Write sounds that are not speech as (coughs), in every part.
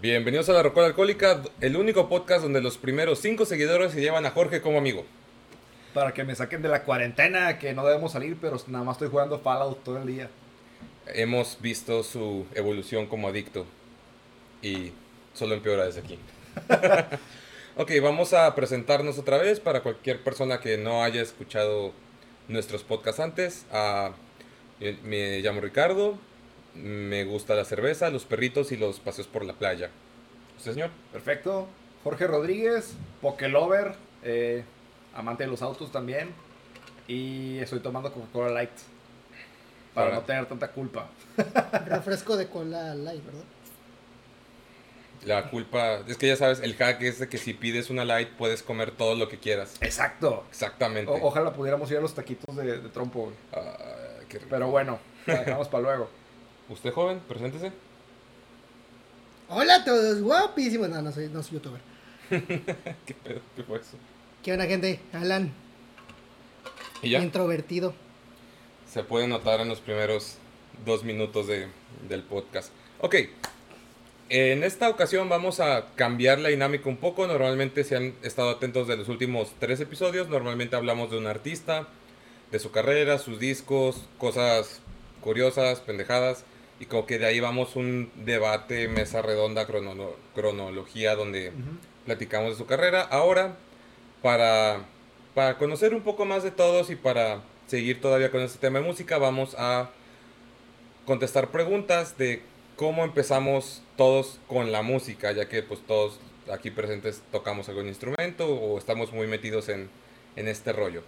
Bienvenidos a La Rocola Alcohólica, el único podcast donde los primeros cinco seguidores se llevan a Jorge como amigo. Para que me saquen de la cuarentena, que no debemos salir, pero nada más estoy jugando Fallout todo el día. Hemos visto su evolución como adicto y solo empeora desde aquí. (laughs) ok, vamos a presentarnos otra vez para cualquier persona que no haya escuchado nuestros podcasts antes. Ah, me llamo Ricardo, me gusta la cerveza, los perritos y los paseos por la playa. ¿Usted, señor? Perfecto. Jorge Rodríguez, Pokelover, eh, amante de los autos también. Y estoy tomando Coca-Cola Light. Para no tener tanta culpa. (laughs) Refresco de cola light, ¿verdad? La culpa, es que ya sabes, el hack es de que si pides una light puedes comer todo lo que quieras. Exacto. Exactamente. O- ojalá pudiéramos ir a los taquitos de, de trompo. güey. Ah, qué rico. Pero bueno, la dejamos para luego. Usted joven, preséntese. Hola a todos, guapísimos. No, no soy, no soy youtuber. (laughs) ¿Qué pedo? ¿Qué fue eso? ¿Qué onda, gente? Alan, Y ya, introvertido. se puede notar en los primeros dos minutos de- del podcast. Ok, en esta ocasión vamos a cambiar la dinámica un poco. Normalmente, si han estado atentos de los últimos tres episodios, normalmente hablamos de un artista, de su carrera, sus discos, cosas curiosas, pendejadas. Y como que de ahí vamos un debate, mesa redonda, crono- cronología, donde platicamos de su carrera. Ahora, para, para conocer un poco más de todos y para seguir todavía con este tema de música, vamos a contestar preguntas de cómo empezamos todos con la música, ya que pues todos aquí presentes tocamos algún instrumento o estamos muy metidos en, en este rollo.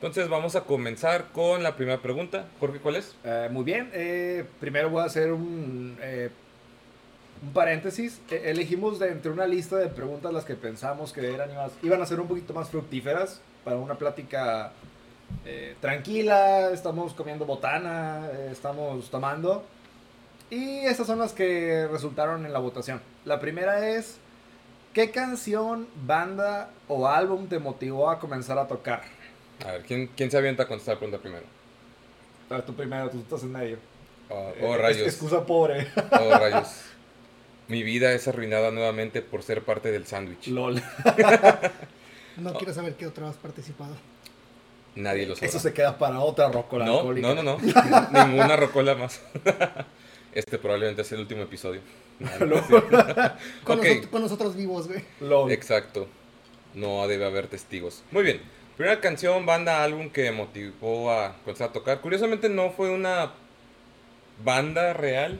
Entonces vamos a comenzar con la primera pregunta. Jorge, ¿cuál es? Eh, muy bien, eh, primero voy a hacer un, eh, paréntesis. Eh, elegimos de entre una lista de preguntas las que pensamos que eran, iban a ser un poquito más fructíferas para una plática eh, tranquila. Estamos comiendo botana, estamos tomando. Y esas son las que resultaron en la votación. La primera es, ¿qué canción, banda o álbum te motivó a comenzar a tocar? A ver, ¿quién, quién se avienta a contestar la pregunta primero? Ah, Tú primero, tú estás en medio. Oh, Eh, oh, es- rayos. Excusa pobre. Oh, (laughs) rayos. Mi vida es arruinada nuevamente por ser parte del sándwich. LOL. (laughs) No quiero saber qué otro has participado. Nadie lo sabe. Eso se queda para otra rocola No, alcohólica. no, no, no. (laughs) Ninguna rocola más. Este probablemente es el último episodio. No. Con, Ok. nosot- con nosotros vivos, güey. LOL. Exacto. No debe haber testigos. Muy bien. Primera canción, banda, álbum que motivó a comenzar a tocar. Curiosamente no fue una banda real.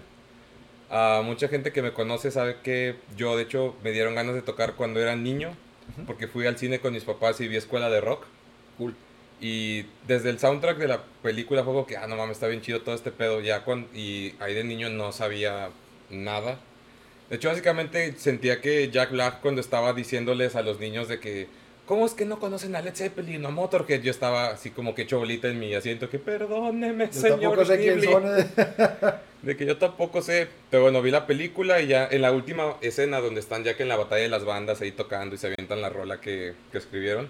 Ah, mucha gente que me conoce sabe que yo, de hecho, me dieron ganas de tocar cuando era niño. Porque fui al cine con mis papás y vi escuela de rock. Cool. Y desde el soundtrack de la película fue como que, ah, no mames, está bien chido todo este pedo. Ya cuando, y ahí de niño no sabía nada. De hecho, básicamente sentía que Jack Black cuando estaba diciéndoles a los niños de que, ¿cómo es que no conocen a Led Zeppelin o a Motorhead? Yo estaba así como que hecho bolita en mi asiento, que perdóneme, Yo señor tampoco sé quién Ghibli". son. eh. (laughs) De que yo tampoco sé. Pero bueno, vi la película y ya en la última escena donde están ya que en la batalla de las bandas ahí tocando y se avientan la rola que, que escribieron,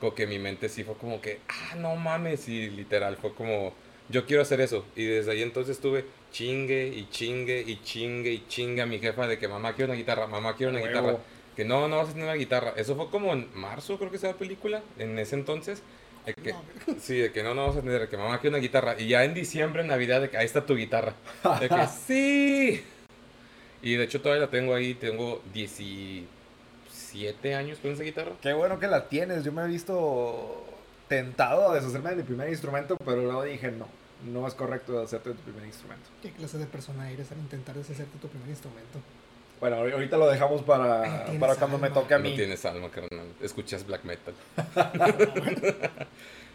como que mi mente sí fue como que, ah, no mames, y literal fue como, yo quiero hacer eso. Y desde ahí entonces estuve chingue y chingue y chingue y chingue a mi jefa de que mamá quiero una guitarra, mamá quiero una guitarra. Que no, no vas a tener una guitarra. Eso fue como en marzo, creo que sea la película, en ese entonces. De que, No, (laughs) sí, de que no, no vas a tener, de que mamá quiere una guitarra. Y ya en diciembre, en Navidad, de que ahí está tu guitarra. De que (laughs) sí. Y de hecho todavía la tengo ahí, tengo 17 años con esa guitarra. Qué bueno que la tienes. Yo me he visto tentado a deshacerme de mi primer instrumento, pero luego dije, no, no es correcto hacerte de tu primer instrumento. ¿Qué clase de persona eres al intentar deshacerte tu primer instrumento? Bueno, ahor- ahorita lo dejamos para, para cuando me toque a No mí. tienes alma, carnal. Escuchas black metal.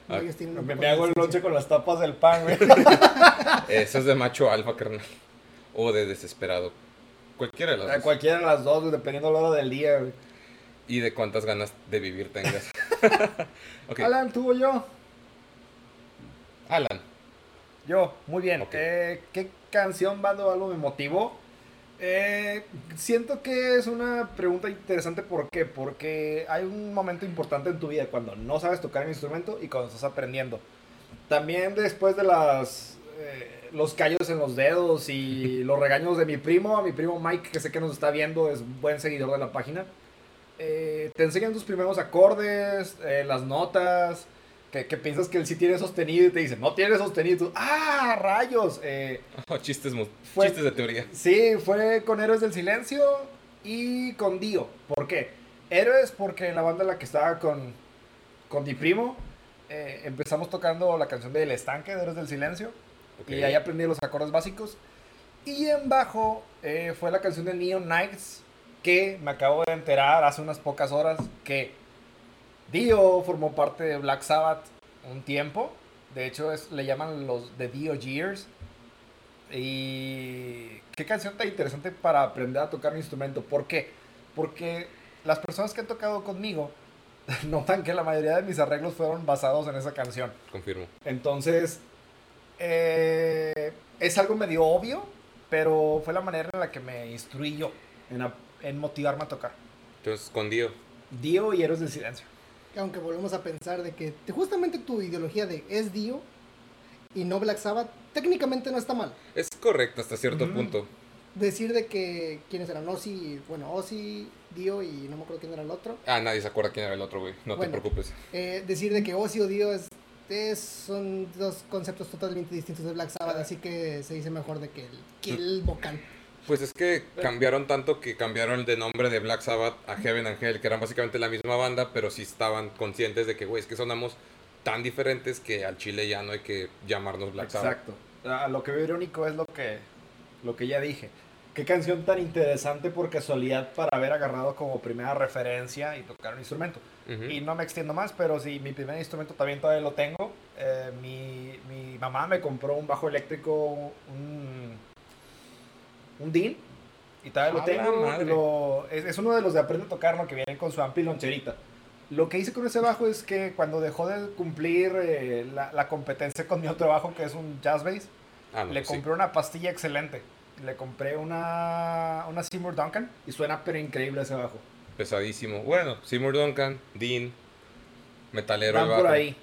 No, Ah, ellos Me, hago el lonche con las tapas del pan, güey. (laughs) Eso es de macho alfa, carnal. O de desesperado. Cualquiera de las dos. Cualquiera de las dos, dependiendo de la hora del día, güey. Y de cuántas ganas de vivir tengas. (laughs) Alan, tú o yo. Alan. Yo, muy bien. Eh, ¿Qué canción, banda o algo me motivó? Eh, siento que es una pregunta interesante. ¿Por qué? Porque hay un momento importante en tu vida cuando no sabes tocar un instrumento y cuando estás aprendiendo. También después de las eh, los callos en los dedos y (laughs) los regaños de mi primo, a mi primo Mike, que sé que nos está viendo, es buen seguidor de la página. Eh, te enseñan tus primeros acordes, eh, las notas, que, que piensas que él sí tiene sostenido y te dice, no tiene sostenido. tú, ¡Ah, rayos! Eh, (laughs) Oh, chistes, Fue- chistes de teoría. Sí, fue con Héroes del Silencio y con Dio. ¿Por qué? Héroes porque la banda en la que estaba con, con mi primo, eh, empezamos tocando la canción del estanque de Héroes del Silencio. Y ahí aprendí los acordes básicos. Y en bajo eh, fue la canción de Neon Nights, que me acabo de enterar hace unas pocas horas que Dio formó parte de Black Sabbath un tiempo. De hecho, es, le llaman los The Dio Years. Y qué canción tan interesante para aprender a tocar un instrumento. ¿Por qué? Porque las personas que han tocado conmigo (laughs) notan que la mayoría de mis arreglos fueron basados en esa canción. Confirmo. Entonces, eh, es algo medio obvio, pero fue la manera en la que me instruí yo en, a- en motivarme a tocar. Entonces, con Dio. Dio y Héroes del Silencio. Aunque volvemos a pensar de que te- justamente tu ideología de es Dio y no Black Sabbath, técnicamente no está mal. Es correcto hasta cierto punto. Decir de que quiénes eran Ozzy, bueno, Ozzy, Dio y no me acuerdo quién era el otro. Ah, nadie se acuerda quién era el otro, güey. No Bueno. te preocupes. Eh, decir de que Ozzy o Dio es, es- son dos conceptos totalmente distintos de Black Sabbath, así que se dice mejor de que el, que el vocal. Pues es que cambiaron tanto que cambiaron de nombre de Black Sabbath a Heaven and Hell, que eran básicamente la misma banda, pero sí estaban conscientes de que, güey, es que sonamos tan diferentes que al chile ya no hay que llamarnos Black Sabbath. Exacto. Ah, lo que veo irónico es lo que, lo que ya dije. Qué canción tan interesante por casualidad para haber agarrado como primera referencia y tocar un instrumento. Ujú. Y no me extiendo más, pero sí, mi primer instrumento también todavía lo tengo. Eh, mi, mi mamá me compró un bajo eléctrico, un, un DIN, y todavía lo ¡A la tengo. madre! Lo- es, es uno de los de Aprende a Tocar, ¿no? que vienen con su ampli loncherita. Lo que hice con ese bajo es que cuando dejó de cumplir eh, la, la competencia con mi otro bajo, que es un jazz bass, Ah, no, le sí. compré una pastilla excelente. Le compré una, una Seymour Duncan y suena pero increíble ese bajo. Pesadísimo. Bueno, Seymour Duncan, Dean, metalero. Van por bajo. ahí.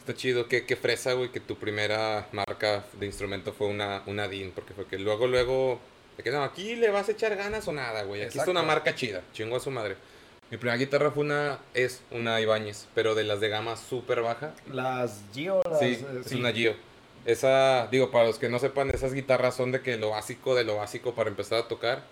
Está chido, qué, qué fresa, güey, que tu primera marca de instrumento fue una, una Dean, porque fue que luego, luego, de que no, aquí le vas a echar ganas o nada, güey, aquí está Exacto. una marca chida, chingo a su madre. Mi primera guitarra fue una, es una Ibáñez, pero de las de gama súper baja, Las Gio, las, sí, eh, es sí. una Gio. Esa, digo, para los que no sepan, esas guitarras son de que lo básico de lo básico para empezar a tocar,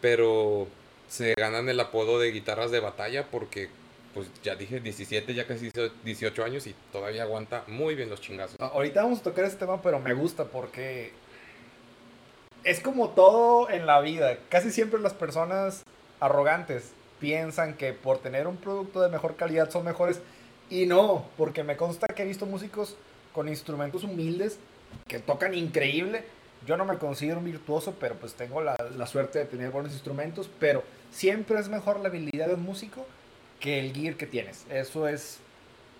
pero se ganan el apodo de guitarras de batalla porque, pues ya dije, 17, ya casi 18 años y todavía aguanta muy bien los chingazos. Ahorita vamos a tocar ese tema, pero me gusta porque es como todo en la vida. Casi siempre las personas arrogantes piensan que por tener un producto de mejor calidad son mejores y no, porque me consta que he visto músicos con instrumentos humildes que tocan increíble. Yo no me considero un virtuoso, pero pues tengo la, la suerte de tener buenos instrumentos, pero siempre es mejor la habilidad de un músico que el gear que tienes. Eso es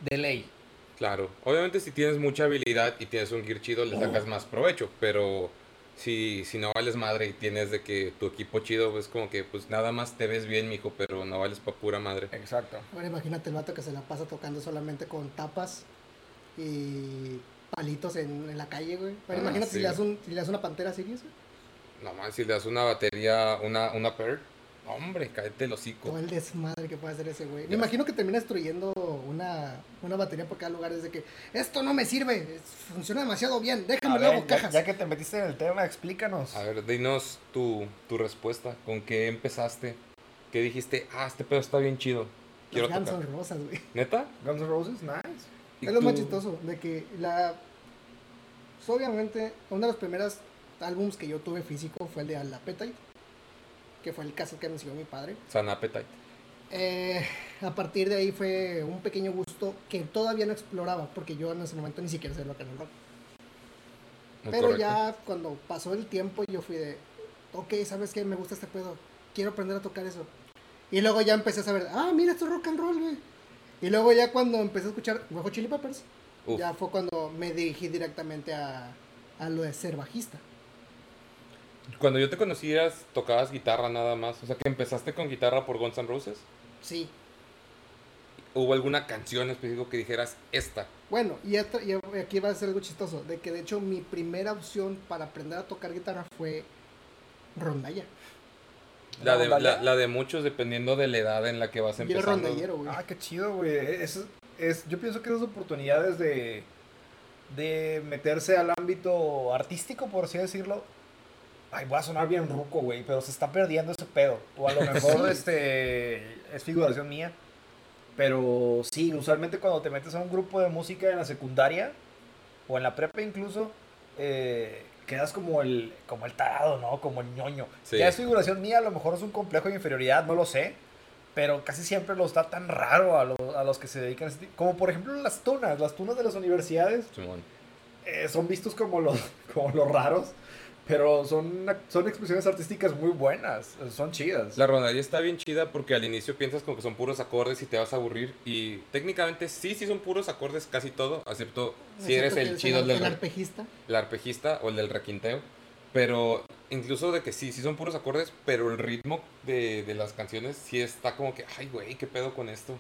de ley. Claro, obviamente si tienes mucha habilidad y tienes un gear chido le sacas más provecho, pero si, si no vales madre y tienes de que tu equipo chido, pues como que pues nada más te ves bien, mijo, pero no vales pa' pura madre. Exacto. Ahora imagínate el vato que se la pasa tocando solamente con tapas y palitos en, en la calle, güey. Ah, imagínate sí. si, le das un, si le das una pantera Sirius, güey. No man, si le das una batería, una, una pair, hombre, cállate el hocico. Todo el desmadre que puede hacer ese güey. Me Ya. imagino que termina destruyendo una, una batería por cada lugar desde que esto no me sirve, funciona demasiado bien, déjame luego ya, cajas. ya que te metiste en el tema, explícanos. A ver, dinos tu, tu respuesta, ¿con qué empezaste? ¿Qué dijiste? Ah, este pedo está bien chido, quiero Las Guns son rosas, güey. ¿Neta? Guns N' Roses, nice. ¿Y Es lo más chistoso, de que la... pues, obviamente, uno de los primeros álbums que yo tuve físico fue el de Al Appetite, que fue el caso que me enseñó mi padre. San Appetite. Eh, a partir de ahí fue un pequeño gusto que todavía no exploraba, porque yo en ese momento ni siquiera sé lo que era el rock. Muy Pero correcto. ya cuando pasó el tiempo yo fui de, ok, ¿sabes qué? Me gusta este pedo, quiero aprender a tocar eso. Y luego ya empecé a saber, ah, mira, esto es rock and roll, güey. Y luego ya cuando empecé a escuchar Hot Chili Peppers, Uf. ya fue cuando me dirigí directamente a, a lo de ser bajista. Cuando yo te conocías, tocabas guitarra nada más. O sea, que empezaste con guitarra por Guns N' Roses. Sí. ¿Hubo alguna canción específica que dijeras esta? Bueno, y, esta- y aquí va a ser algo chistoso, de que de hecho mi primera opción para aprender a tocar guitarra fue rondalla. La de, ¿Rondalla? la, la de muchos dependiendo de la edad en la que vas Yo empezando. rondallero, güey. Ah, qué chido, güey. Es, es, yo pienso que esas oportunidades de, de meterse al ámbito artístico, por así decirlo. Ay, voy a sonar bien ruco, güey, pero se está perdiendo ese pedo. O a lo (laughs) mejor este es figuración mía. Pero sí, usualmente cuando te metes a un grupo de música en la secundaria o en la prepa incluso, eh, quedas como el, como el tarado, ¿no? Como el ñoño. Sí. Ya es figuración mía, a lo mejor es un complejo de inferioridad, no lo sé. Pero casi siempre los da tan raro a, los- a los que se dedican a ese tipo. Como por ejemplo las tunas. Las tunas de las universidades eh, son vistos como los, (laughs) como los raros. Pero son, son expresiones artísticas muy buenas. Son chidas. La rondalla está bien chida porque al inicio piensas como que son puros acordes y te vas a aburrir. Y técnicamente sí, sí son puros acordes casi todo, excepto si eres el chido el, del el arpejista. el arpejista o el del requinteo. Pero incluso de que sí, sí son puros acordes, pero el ritmo de, de las canciones sí está como que, ay, güey, ¿qué pedo con esto?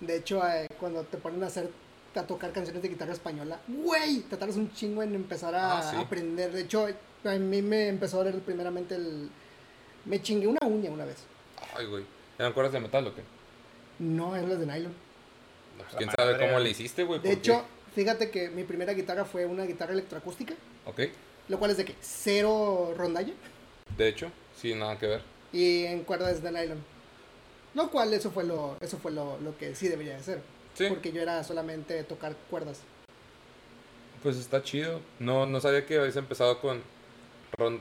De hecho, eh, cuando te ponen a hacer a tocar canciones de guitarra española, güey, te tardas un chingo en empezar a Ah, sí. aprender. De hecho, a mí me empezó a doler primeramente el me chingué una uña una vez. Ay, güey. ¿Eran cuerdas de metal o qué? No, es las de nylon. Pues, ¿Quién sabe cómo le hiciste, güey? De ¿Por qué? hecho, fíjate que mi primera guitarra fue una guitarra electroacústica, Ok. lo cual es de que cero rondalla De hecho, sí, nada que ver. y en cuerdas de nylon. Lo cual eso fue lo eso fue lo, lo que sí debería de ser, Sí, porque yo era solamente tocar cuerdas. pues está chido. No, no sabía que habías empezado con...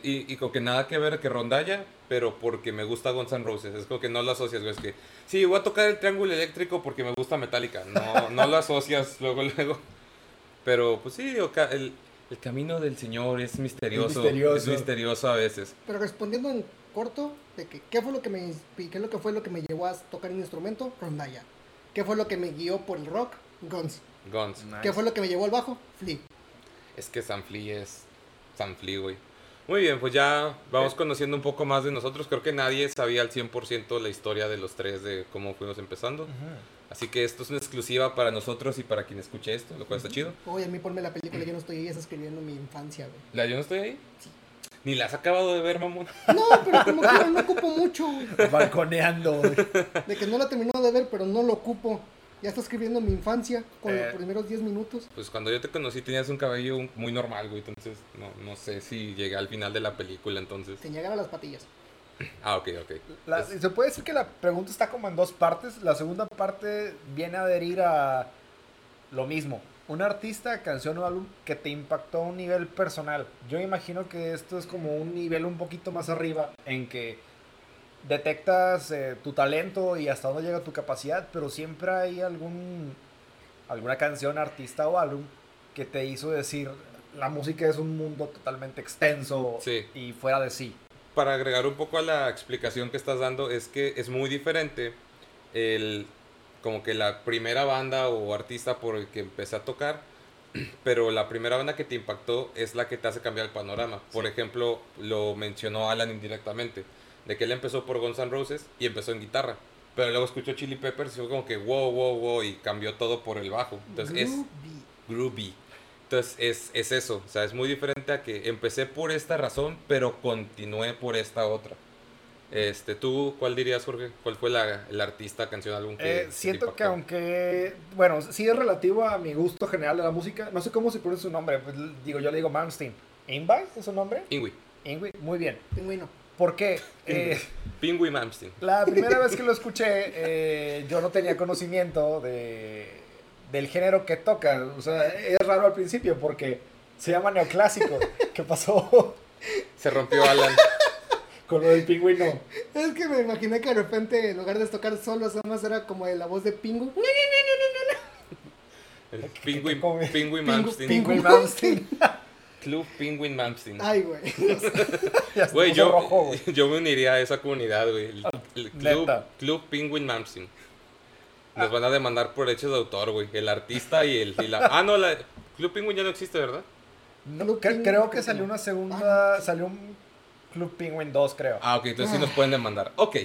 Y, y con que nada que ver que rondalla, pero porque me gusta Guns N' Roses. Es como que no lo asocias, güey. Es que, sí, voy a tocar el triángulo eléctrico porque me gusta Metallica. No, no lo asocias (laughs) luego, luego. Pero, pues sí, el, el camino del Señor es misterioso. Es misterioso. misterioso, a veces. Pero respondiendo en corto, de que qué fue lo que me qué es lo que fue lo que me llevó a tocar un instrumento, rondalla. ¿Qué fue lo que me guió por el rock? Guns. Guns. Nice. ¿Qué fue lo que me llevó al bajo? Flea. Es que Sanfli es Sanfli, güey. Muy bien, pues ya vamos conociendo un poco más de nosotros. Creo que nadie sabía al 100% la historia de los tres, de cómo fuimos empezando. Así que esto es una exclusiva para nosotros y para quien escuche esto, lo cual está chido. Oye, a mí ponme la película, yo no estoy ahí, estás escribiendo mi infancia, güey. ¿La yo no estoy ahí? Ni la has acabado de ver, mamón. No, pero como que no ocupo mucho, güey. Balconeando, güey. De que no la terminó de ver, pero no lo ocupo. Ya está escribiendo mi infancia con Eh. los primeros 10 minutos. Pues cuando yo te conocí tenías un cabello muy normal, güey. Entonces no, no sé si llegué al final de la película, entonces. Te llegan a las patillas. (clears throat) Ah, ok, ok. La- se puede decir que la pregunta está como en dos partes. La segunda parte viene a adherir a lo mismo. Un artista, canción o álbum que te impactó a un nivel personal. Yo imagino que esto es como un nivel un poquito más arriba en que detectas eh, tu talento y hasta dónde llega tu capacidad, pero siempre hay algún alguna canción, artista o álbum que te hizo decir la música es un mundo totalmente extenso Sí. y fuera de sí. para agregar un poco a la explicación que estás dando, es que es muy diferente el como que la primera banda o artista por el que empecé a tocar, (clears throat) pero la primera banda que te impactó es la que te hace cambiar el panorama. Por ejemplo, lo mencionó Alan indirectamente, de que él empezó por Guns N' Roses y empezó en guitarra, pero luego escuchó Chili Peppers y fue como que wow, wow, wow y cambió todo por el bajo. Entonces es Groovy. groovy. Entonces es, es eso, o sea, es muy diferente a que empecé por esta razón, pero continué por esta otra. Este, ¿Tú cuál dirías, Jorge? ¿Cuál fue la, el artista, canción, álbum que Eh, siento que aunque, bueno, sí es relativo a mi gusto general de la música, no sé cómo se pronuncia su nombre, pues, digo, yo le digo Malmsteen. ¿Ingvar es su nombre? Ingui. Ingui, muy bien. Pingüino. ¿Por qué? Eh, Pingui Malmsteen. la (laughs) primera vez que lo escuché, eh, yo no tenía conocimiento de, del género que toca. O sea, es raro al principio porque se llama neoclásico. ¿Qué pasó Se rompió Alan. con lo del pingüino? Es que me imaginé que de repente, en lugar de tocar solo, nada más era como de la voz de Pingu. El? Pingui Malmsteen. Pingüin Malmsteen. Club Penguin Malmsteen. Ay, güey. (laughs) Güey, yo, rojo, güey. (laughs) yo me uniría a esa comunidad, güey. El, el club, club Penguin Malmsteen. Nos van a demandar por derechos de autor, güey. El artista y el... y la- ah, no, la, Club Penguin ya no existe, ¿verdad? No, Club creo que salió una segunda, salió un Club Penguin 2, creo. Ah, ok, entonces sí nos pueden demandar. Ok,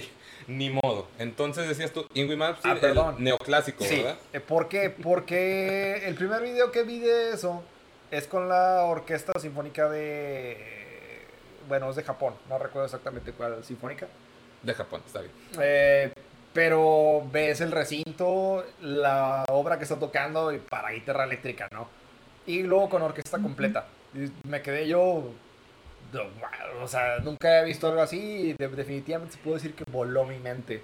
ni modo. Entonces decías tú, Ingui Malmsteen, Ah, perdón. el neoclásico, Sí, ¿verdad? eh, ¿por qué? Porque el primer video que vi de eso es con la Orquesta Sinfónica de... Bueno, es de Japón, no recuerdo exactamente cuál sinfónica. De Japón, está bien. Eh, pero ves el recinto, la obra que está tocando y para guitarra eléctrica, ¿no? Y luego con orquesta completa. Y me quedé yo... O sea, nunca he visto algo así y de- definitivamente se puede decir que voló mi mente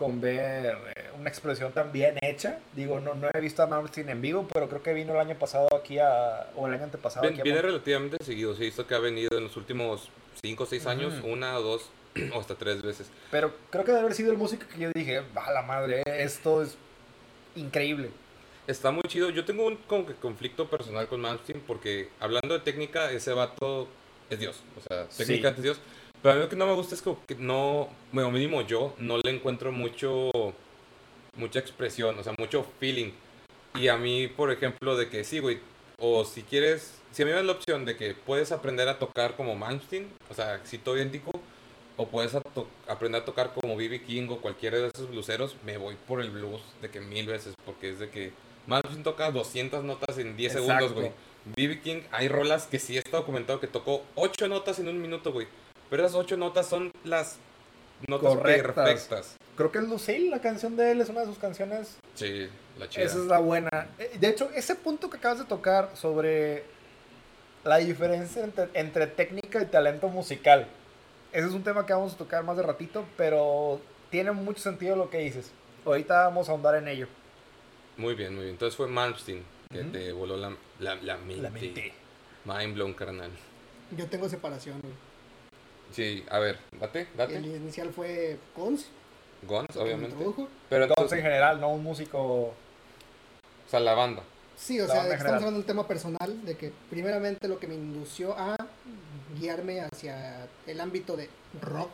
con ver eh, una expresión tan bien hecha. Digo, no, no he visto a Malmsteen en vivo, pero creo que vino el año pasado aquí a... o el año antepasado Ven- aquí viene relativamente seguido. Se visto que ha venido en los últimos 5 o 6 años, Ujú. una o dos, (clears throat) o hasta tres veces. Pero creo que debe haber sido el músico que yo dije, va la madre, esto es increíble. Está muy chido. Yo tengo un como que conflicto personal con Malmsteen porque hablando de técnica, ese vato es Dios. O sea, Sí. técnica es Dios. Pero a mí lo que no me gusta es como que no, bueno, mínimo yo, no le encuentro mucho, mucha expresión, o sea, mucho feeling. Y a mí, por ejemplo, de que sí, güey, o si quieres, si a mí me das la opción de que puedes aprender a tocar como Malmsteen, o sea, todo idéntico, o puedes a aprender a tocar como B.B. King o cualquiera de esos bluseros, me voy por el blues de que mil veces, porque es de que Malmsteen toca 200 notas en 10 segundos, Exacto. güey. B.B. King, hay rolas que sí está documentado que tocó 8 notas en un minuto, güey. Pero esas 8 notas son las notas Correctas. perfectas. Creo que es Lucille, la canción de él, es una de sus canciones. Sí, la chida. Esa es la buena. Eh, De hecho, ese punto que acabas de tocar sobre la diferencia entre, entre técnica y talento musical. Ese es un tema que vamos a tocar más de ratito, pero tiene mucho sentido lo que dices. Ahorita vamos a ahondar en ello. Muy bien, muy bien. Entonces fue Malmsteen que Ujú. te voló la, la, la mente. La mente. Mind blown, carnal. Yo tengo separación, güey. Sí, a ver, date, date. El inicial fue Cons, Guns, obviamente. Pero Entonces, entonces, en general, no un músico. o sea, la banda. Sí, o La sea, estamos general. hablando de un tema personal, de que primeramente lo que me indució a guiarme hacia el ámbito de rock,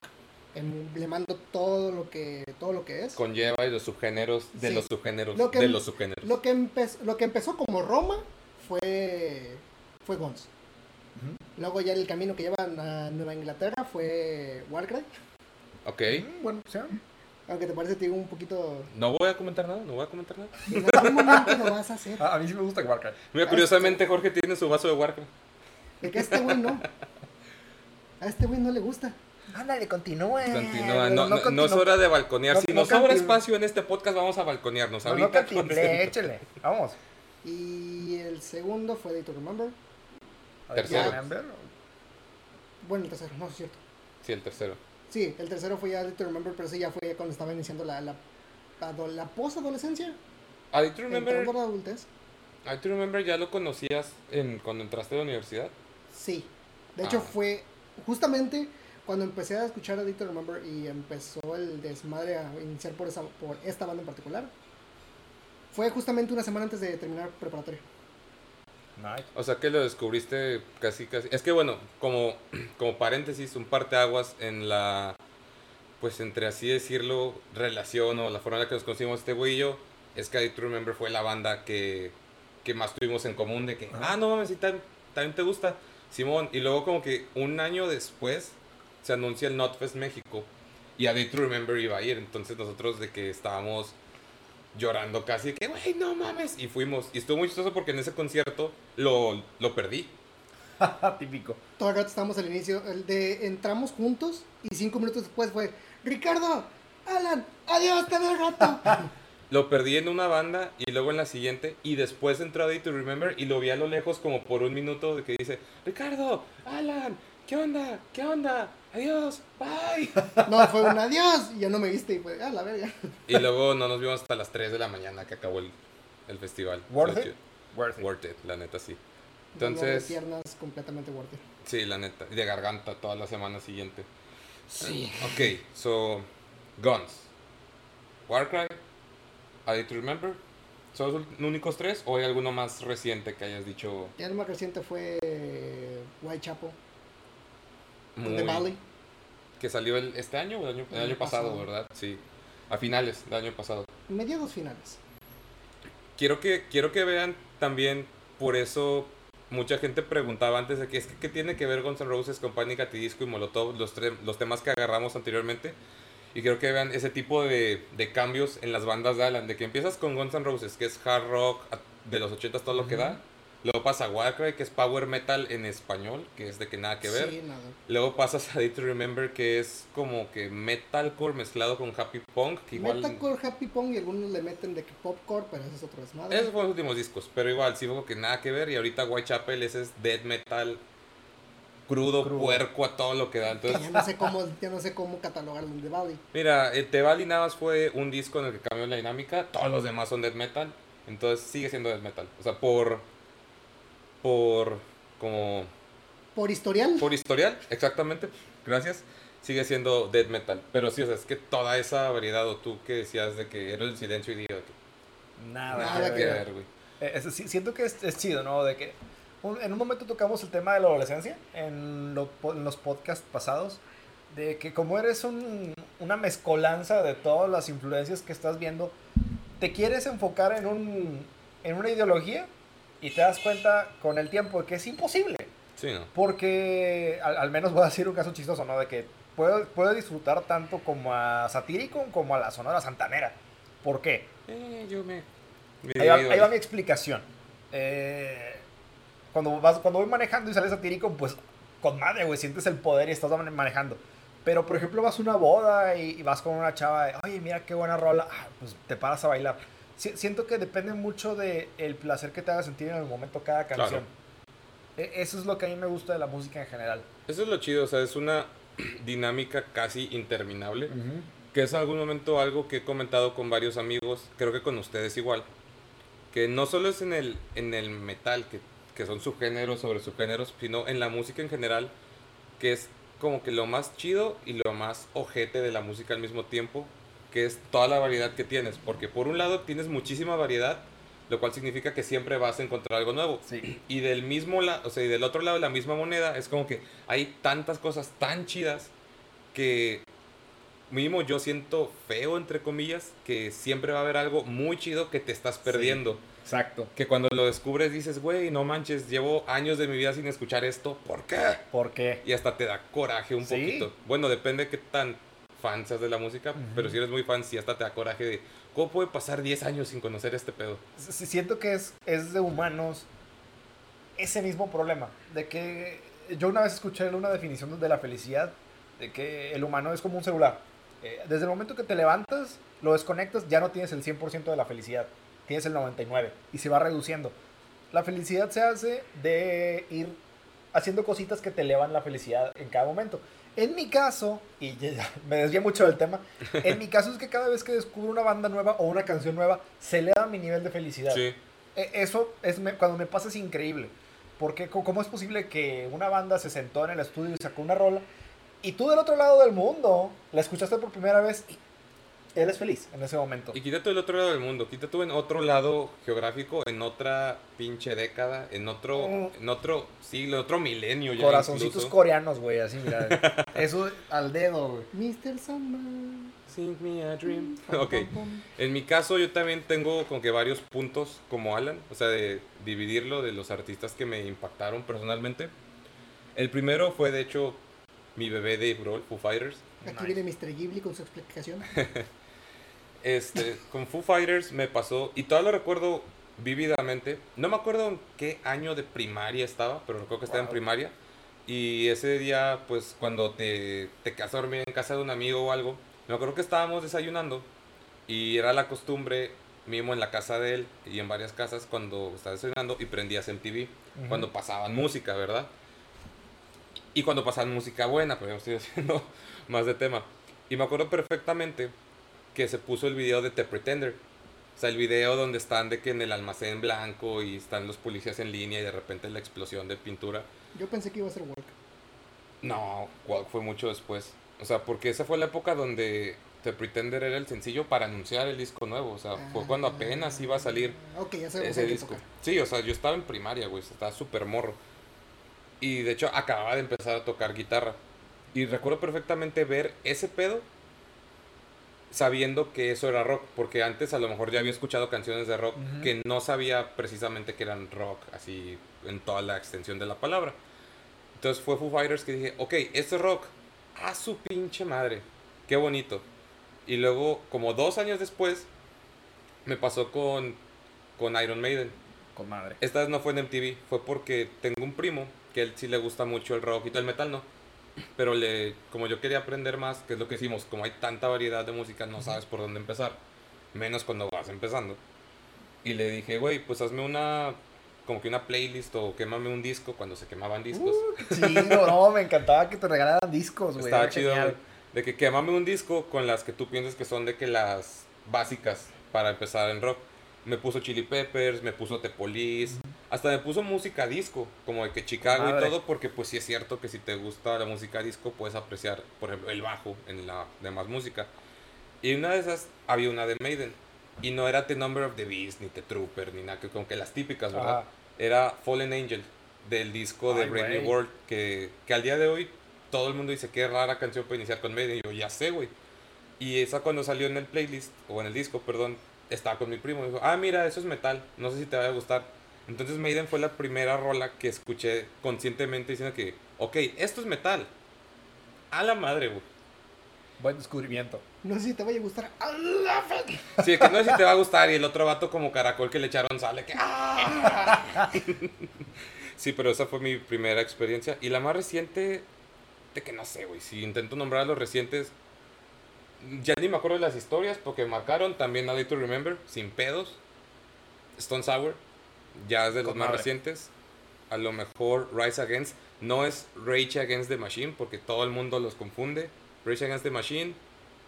emblemando todo lo que, todo lo que es. Conlleva y los subgéneros de Sí. los subgéneros Lo que- de los subgéneros. Lo que, empe- lo que empezó como Roma fue, fue Guns. Luego ya el camino que lleva a Nueva Inglaterra fue Warcry. Ok. Mm, Bueno, o sea, Aunque te parece, te digo un poquito... No voy a comentar nada, no voy a comentar nada. En algún momento lo vas a hacer. a, a mí sí me gusta Warcry. Mira, curiosamente Jorge tiene su vaso de Warcraft. De que a este güey no. A este güey no le gusta. Ándale, continúe. Continúa, no, no, no es hora de balconear. no- si no nos sobra espacio en este podcast, vamos a balconearnos. No, no Ahorita cantimble, concéntrate. échale. Vamos. Y el segundo fue Day to Remember. Tercero. Remember. Bueno, el tercero, no es cierto. Sí, el tercero. Sí, el tercero fue ya Day to Remember, pero sí ya fue cuando estaba iniciando la, la, ado- la post-adolescencia. ¿do you remember? A la adultez. ¿do you remember ya lo conocías en, cuando entraste a la universidad? Sí. De hecho, Ah. fue justamente cuando empecé a escuchar a Day to Remember y empezó el desmadre a iniciar por, esa, por esta banda en particular. Fue justamente una semana antes de terminar preparatoria. Nice. O sea que lo descubriste casi, casi. Es que bueno, como, (clears throat) como paréntesis, un parteaguas en la, pues entre así decirlo, relación o la forma en la que nos conocimos este güey y yo, es que I Do Remember fue la banda que, que más tuvimos en común, de que, Ajá. ah, no mames, sí, tam- también te gusta, Simón. Y luego como que un año después se anuncia el Notfest México y a Day to Remember iba a ir, entonces nosotros de que estábamos llorando casi, que, güey, no mames, y fuimos. Y estuvo muy chistoso porque en ese concierto lo, lo perdí. (laughs) Típico. Todo el rato estábamos al inicio, el de entramos juntos y cinco minutos después fue, Ricardo, Alan, adiós, te veo al rato. (laughs) Lo perdí en una banda y luego en la siguiente y después entró a Day to Remember y lo vi a lo lejos como por un minuto de que dice, Ricardo, Alan, ¿qué onda? ¿Qué onda? Adiós, bye. (laughs) No, fue un adiós y ya no me viste y fue, ah, la verga. y luego no nos vimos hasta las 3 de la mañana que acabó el, el festival. Worth it? Worth it. Worth it, la neta sí. Dolor de Entonces, piernas completamente worth it. sí, la neta. Y de garganta toda la semana siguiente. Sí. Ok, so, Guns, Warcry, Day to Remember. ¿Son los únicos tres o hay alguno más reciente que hayas dicho Ya el más reciente fue Whitechapel, muy... The Valley. Que salió el, este año o el año, el año pasado, pasado. ¿verdad? Sí. A finales del año pasado. Mediados finales. Quiero que, quiero que vean también por eso mucha gente preguntaba antes de que es que qué tiene que ver Guns N' Roses con Panic! at the Disco y Molotov, los, los temas que agarramos anteriormente. Y creo que vean ese tipo de, de cambios en las bandas de Alan, de que empiezas con Guns N' Roses, que es hard rock de los 80 todo lo que da. Luego pasa Warcry, que es power metal en español, que es de que nada que ver. Sí, nada. Luego pasas a Day to Remember, que es como que metalcore mezclado con happy punk, que igual... Metalcore, Happy Pong y algunos le meten de que popcore, pero eso es otro desmadre. Esos fueron los últimos discos, pero igual, sí, como que nada que ver. Y ahorita Whitechapel, ese es death metal crudo, Crudo. puerco a todo lo que da. Entonces, ya no sé cómo, ya no sé cómo catalogarlo en The Valley. mira, el Tevali nada más fue un disco en el que cambió la dinámica. Todos los demás son death metal. Entonces sigue siendo death metal. O sea, por. Por. Como. Por historial. Por historial, exactamente. Gracias. Sigue siendo death metal. Pero sí, o sea, es que toda esa variedad, o tú que decías de que era el silencio y día, que Nada, Nada que ver. güey. Eh, siento que es, es chido, ¿no? De que un- en un momento tocamos el tema de la adolescencia en, lo- en los podcasts pasados. De que como eres un- una mezcolanza de todas las influencias que estás viendo, te quieres enfocar en, un, en una ideología y te das cuenta con el tiempo de que es imposible. Sí, ¿no? Porque al, al menos voy a decir un caso chistoso, ¿no? De que puedo, puedo disfrutar tanto como a Satírico como a la Sonora Santanera. ¿Por qué? Eh, yo me. me Ahí va, ahí va mi explicación. Eh, cuando, vas, cuando voy manejando y sales satírico, pues con madre, güey, sientes el poder y estás mane- manejando. Pero, por ejemplo, vas a una boda y, y vas con una chava, de, oye, mira qué buena rola, ah, pues te paras a bailar. Si- siento que depende mucho del el placer que te haga sentir en el momento cada canción. E- Eso es lo que a mí me gusta de la música en general. Eso es lo chido, o sea, es una (clears throat) dinámica casi interminable. Que es en algún momento algo que he comentado con varios amigos, creo que con ustedes igual. Que no solo es en el, en el metal, que, que son subgéneros sobre subgéneros, sino en la música en general, que es como que lo más chido y lo más ojete de la música al mismo tiempo, que es toda la variedad que tienes. Porque por un lado tienes muchísima variedad, lo cual significa que siempre vas a encontrar algo nuevo. Sí. Y del mismo lado, o sea, y del otro lado de la misma moneda, es como que hay tantas cosas tan chidas que mínimo yo siento feo, entre comillas, que siempre va a haber algo muy chido que te estás perdiendo. Exacto. Que cuando lo descubres dices, güey, no manches, llevo años de mi vida sin escuchar esto, ¿por qué? ¿Por qué? Y hasta te da coraje un Sí. poquito. Bueno, depende de qué tan fan seas de la música, Ujú. pero si eres muy fan, sí hasta te da coraje de, ¿cómo puede pasar 10 años sin conocer este pedo? S- siento que es, es de humanos ese mismo problema. De que yo una vez escuché una definición de la felicidad, de que el humano es como un celular. Eh, desde el momento que te levantas, lo desconectas, ya no tienes el 100% de la felicidad, tienes el 99% y se va reduciendo. La felicidad se hace de ir haciendo cositas que te elevan la felicidad en cada momento. En mi caso, y (laughs) me desvié mucho del tema, en mi caso es que cada vez que descubro una banda nueva o una canción nueva, se eleva mi nivel de felicidad. Sí. E- Eso es me- cuando me pasa es increíble. Porque cómo es posible que una banda se sentó en el estudio y sacó una rola y tú del otro lado del mundo la escuchaste por primera vez y eres feliz en ese momento. Y quítate el otro lado del mundo, quítate tú en otro lado geográfico, en otra pinche década, en otro, Mm. en otro siglo, otro milenio ya Corazoncitos incluso. coreanos, güey, así, mira. (laughs) Eso al dedo, güey. Mr. Sandman. Sing me a dream. Pum, Ok, en mi caso yo también tengo como que varios puntos como Alan, o sea, de dividirlo de los artistas que me impactaron personalmente. El primero fue de hecho mi bebé de Brawl, Foo Fighters. Aquí Nice. viene Mr. Ghibli con su explicación. (laughs) Este, con Foo Fighters me pasó, y todavía lo recuerdo vívidamente. No me acuerdo en qué año de primaria estaba, pero recuerdo que estaba en primaria. Y ese día, pues cuando te, te quedas a dormir en casa de un amigo o algo, me acuerdo que estábamos desayunando y era la costumbre, mismo en la casa de él y en varias casas, cuando estabas desayunando y prendías MTV, Ujú. cuando pasaban música, ¿verdad? Y cuando pasaban música buena, pero ya estoy (laughs) haciendo más de tema. Y me acuerdo perfectamente que se puso el video de The Pretender. O sea, el video donde están de que en el almacén blanco y están los policías en línea y de repente la explosión de pintura. Yo pensé que iba a ser Walk. No, Walk fue mucho después. O sea, porque esa fue la época donde The Pretender era el sencillo para anunciar el disco nuevo. O sea, fue cuando apenas iba a salir Ok, ya ese disco. época. Sí, o sea, yo estaba en primaria, güey, estaba súper morro. Y de hecho acababa de empezar a tocar guitarra. Y recuerdo perfectamente ver ese pedo sabiendo que eso era rock, porque antes a lo mejor ya había escuchado canciones de rock que no sabía precisamente que eran rock, así en toda la extensión de la palabra. Entonces fue Foo Fighters que dije, ok, esto es rock, a su pinche madre, qué bonito. Y luego, como dos años después, me pasó con, con Iron Maiden. Con madre. Esta vez no fue en MTV, fue porque tengo un primo que él sí le gusta mucho el rock y todo el metal, no. Pero le, como yo quería aprender más, que es lo que hicimos, como hay tanta variedad de música, no sabes por dónde empezar, menos cuando vas empezando. Y le dije, güey, pues hazme una, como que una playlist o quémame un disco cuando se quemaban discos. Chido, no, me encantaba que te regalaran discos, güey. Estaba chido, genial. De que quémame un disco con las que tú piensas que son de que las básicas para empezar en rock. Me puso Chili Peppers, me puso The Police, hasta me puso música disco, como de que Chicago Madre. y todo, porque pues sí es cierto que si te gusta la música disco puedes apreciar, por ejemplo, el bajo en la demás música. Y una de esas había una de Maiden, y no era The Number of the Beast, ni The Trooper, ni nada, que como que las típicas, ¿verdad? Era Fallen Angel, del disco de Brave New. World, que, que al día de hoy todo el mundo dice que rara canción para iniciar con Maiden. Y yo, ya sé, güey. Y esa cuando salió en el playlist, o en el disco, perdón, estaba con mi primo. Dijo, ah, mira, eso es metal. No sé si te va a gustar. Entonces Maiden fue la primera rola que escuché conscientemente diciendo que, ok, esto es metal. A la madre, güey. Buen descubrimiento. No sé si te vaya a gustar. ¡A la fe- Sí, que no sé si te va a gustar. Y el otro vato como caracol que le echaron sal. de que, ¡ah! (laughs) Sí, pero esa fue mi primera experiencia. Y la más reciente, de que no sé, güey. Si intento nombrar a los recientes, ya ni me acuerdo de las historias porque marcaron también A Day to Remember, sin pedos. Stone Sour, ya es de los Con más madre. recientes. A lo mejor Rise Against, no es Rage Against the Machine porque todo el mundo los confunde. Rage Against the Machine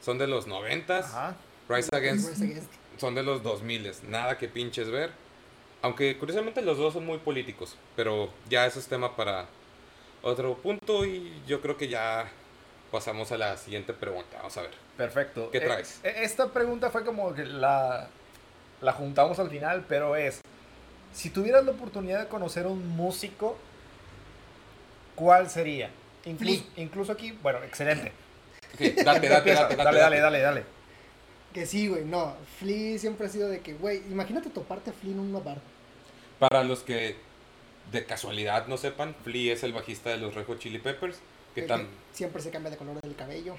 son de los 90s. Ajá. Rise Against Rise Against. son de los 2000, nada que pinches ver. Aunque curiosamente los dos son muy políticos, pero ya eso es tema para otro punto y yo creo que ya pasamos a la siguiente pregunta. Vamos a ver. Perfecto. ¿Qué Eh, traes? eh, esta pregunta fue como que la, la juntamos al final, pero es, si tuvieras la oportunidad de conocer un músico, ¿cuál sería? Incluso, Flea. incluso aquí, bueno, excelente. Ok, date, date, Empieza. date, date, dale, dale, dale, dale. Que sí, güey, no. Flea siempre ha sido de que, güey, imagínate toparte a Flea en un bar. Para los que de casualidad no sepan, Flea es el bajista de los Red Hot Chili Peppers, que El tan siempre se cambia de color del cabello.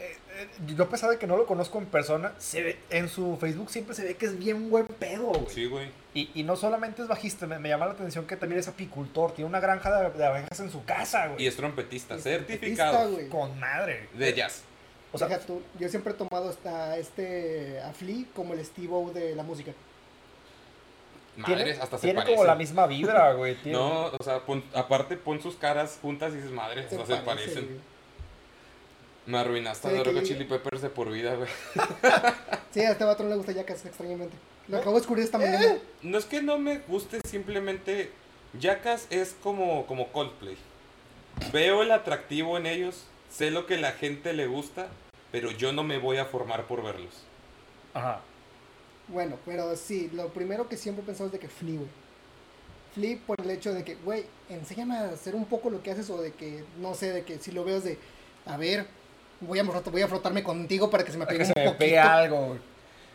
Eh, yo a pesar de que no lo conozco en persona, se ve, en su Facebook siempre se ve que es bien buen pedo, güey. Sí, güey. Y, y no solamente es bajista, me, me llama la atención que también es apicultor, tiene una granja de, de abejas en su casa, güey. Y es trompetista, Es certificado trompetista, güey. Con madre. de jazz. O sea, Deja tú, yo siempre he tomado a este a Flea como el Steve O de la música. tiene, Madres, hasta se tiene parece. como la misma vibra, güey. (laughs) tiene- No, o sea, pon- aparte pon sus caras juntas y dices, madre, Se hasta se parece, parecen. Me arruinaste Hot llegue- Chili Peppers de por vida, güey. (laughs) Sí, a este vato no le gusta Jackass, extrañamente. Lo acabo de descubrir esta Eh. mañana. No es que no me guste, simplemente Jackass es como, como Coldplay. Veo el atractivo en ellos, sé lo que la gente le gusta, pero yo no me voy a formar por verlos. Ajá. Bueno, pero sí, lo primero que siempre he pensado es de que Flea, güey. Flea por el hecho de que, güey, enséñame a hacer un poco lo que haces o de que, no sé, de que si lo veo es de, a ver, voy a, frot- voy a frotarme contigo para que se me pegue que se un me poquito. pegue algo.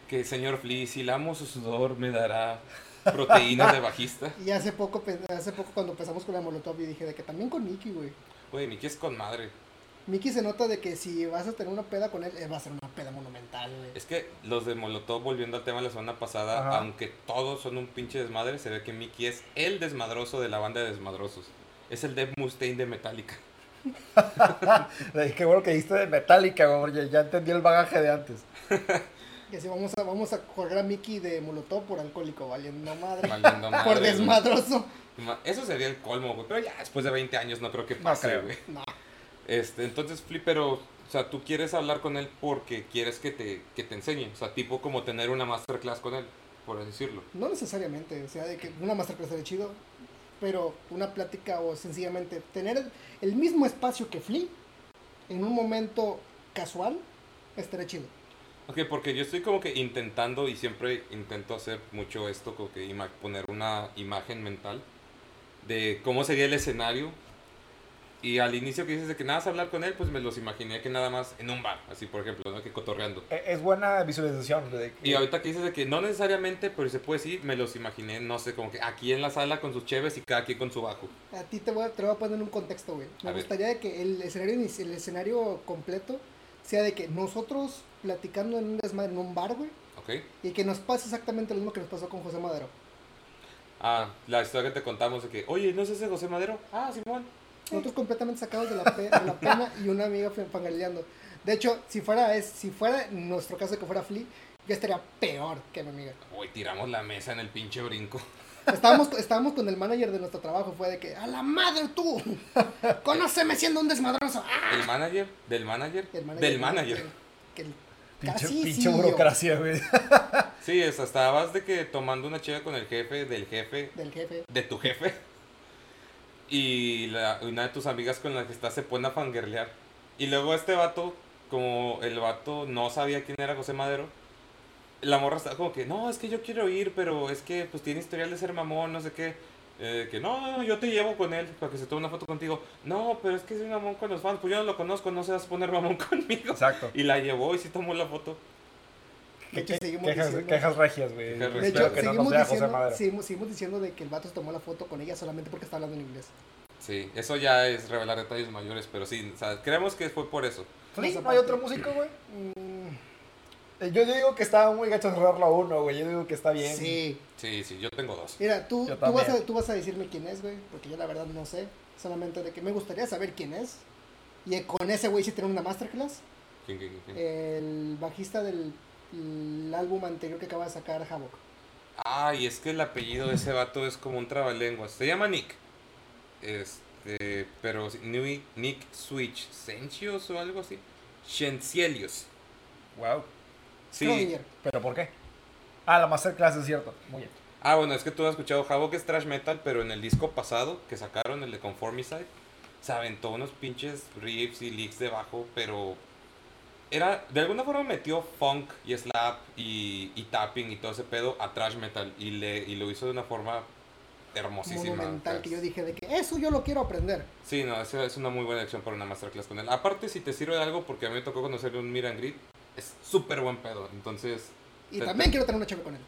Que señor Flea, si lamo su sudor, me dará proteínas de bajista. (laughs) Y hace poco, pe- hace poco cuando empezamos con la Molotov, yo dije de que también con Mickey, güey. Güey, Miki es con madre. Mickey se nota de que si vas a tener una peda con él, va a ser una peda monumental, güey. Es que los de Molotov, volviendo al tema de la semana pasada, Ajá. aunque todos son un pinche desmadre, se ve que Mickey es el desmadroso de la banda de desmadrosos. Es el Dave Mustaine de Metallica. (laughs) Le dije, qué bueno que diste de Metallica, güey, porque ya entendí el bagaje de antes. (laughs) Que si vamos a, vamos a correr a Mickey de Molotov por alcohólico, valiendo madre. Valiendo (laughs) madre, por desmadroso. Ma- Eso sería el colmo, güey. Pero ya después de 20 años no creo que No pase, creo. güey. No. Este, entonces, Flip, pero, o sea, tú quieres hablar con él porque quieres que te, que te enseñe. O sea, tipo como tener una masterclass con él, por así decirlo. No necesariamente, o sea, de que una masterclass sería chido, pero una plática o sencillamente tener el, mismo espacio que Flea en un momento casual estaría chido. Ok, porque yo estoy como que intentando y siempre intento hacer mucho esto, como que poner una imagen mental de cómo sería el escenario Y al inicio que dices de que nada más hablar con él, pues me los imaginé que nada más en un bar, así por ejemplo, ¿no? Que cotorreando. E- Es buena visualización. de que- Y ahorita que dices de que no necesariamente, pero se puede sí, me los imaginé, no sé, como que aquí en la sala con sus cheves y cada quien con su bajo. A ti te voy a, te voy a poner un contexto, güey. Me A ver. gustaría de que el escenario, el escenario completo sea de que nosotros platicando en un desmadre en un bar, güey, ¿Ok? y que nos pase exactamente lo mismo que nos pasó con José Madero. Ah, la historia que te contamos de que, oye, ¿no es ese José Madero? Ah, Simón. Nosotros completamente sacados de la, pe- de la pena y una amiga fangaleando. De hecho, si fuera, es, si fuera en nuestro caso que fuera Flea, yo estaría peor que mi amiga. Uy, tiramos la mesa en el pinche brinco. (laughs) Estábamos, estábamos con el manager de nuestro trabajo, fue de que, ¡a la madre tú! ¡Conóceme siendo un desmadroso! ¡Ah! ¿El manager? ¿Del manager? El manager Del manager. Que el- Pinche, casi pinche burocracia, güey. Sí, es, estabas de que tomando una cheve con el jefe, del jefe, Del jefe. de tu jefe. Y la- una de tus amigas con la que estás se pone a fangirlear. Y luego este vato, como el vato no sabía quién era José Madero, la morra está como que, no, es que yo quiero ir, pero es que pues tiene historial de ser mamón, no sé qué. Eh, que no, no, yo te llevo con él para que se tome una foto contigo. No, pero es que es un mamón con los fans. Pues yo no lo conozco, no se vas a poner mamón (laughs) conmigo. Exacto. Y la llevó y sí tomó la foto. De hecho, seguimos quejas, diciendo- quejas regias, güey. De hecho, que seguimos, diciendo, Madero. seguimos, seguimos diciendo de que el vato se tomó la foto con ella solamente porque está hablando en inglés. Sí, eso ya es revelar detalles mayores, pero sí, o sea, creemos que fue por eso. ¿No hay otro músico, güey? Mm, Yo, digo que está muy gacho cerrarlo a uno, güey. Yo digo que está bien. Sí. Sí, sí, yo tengo dos. Mira, tú, tú, vas a, también. tú vas a decirme quién es, güey, porque yo la verdad no sé. Solamente de que me gustaría saber quién es. Y con ese güey sí tener una masterclass. ¿Quién, quién, quién? El bajista del el álbum anterior que acaba de sacar Havoc. Ay, es que el apellido de ese vato es como un trabalenguas. Se llama Nick. Este, pero Nick, Nick Switch, Sencios o algo así. Shencielius. Wow. Sí. ¿Pero por qué? Ah, la masterclass es cierto. Muy bien. Ah, bueno, es que tú has escuchado Havoc es trash metal, pero en el disco pasado que sacaron, el de Conformicide, se aventó unos pinches riffs y licks de bajo, pero era, de alguna forma metió funk y slap y, y tapping y todo ese pedo a trash metal y, le, y lo hizo de una forma hermosísima. Monumental que Es- yo dije de que eso yo lo quiero aprender. Sí, no, esa es una muy buena elección para una masterclass con él. Aparte, si te sirve de algo, porque a mí me tocó conocerle un Miran Grid, es súper buen pedo. Entonces, Y Te- también quiero tener una chévere con él.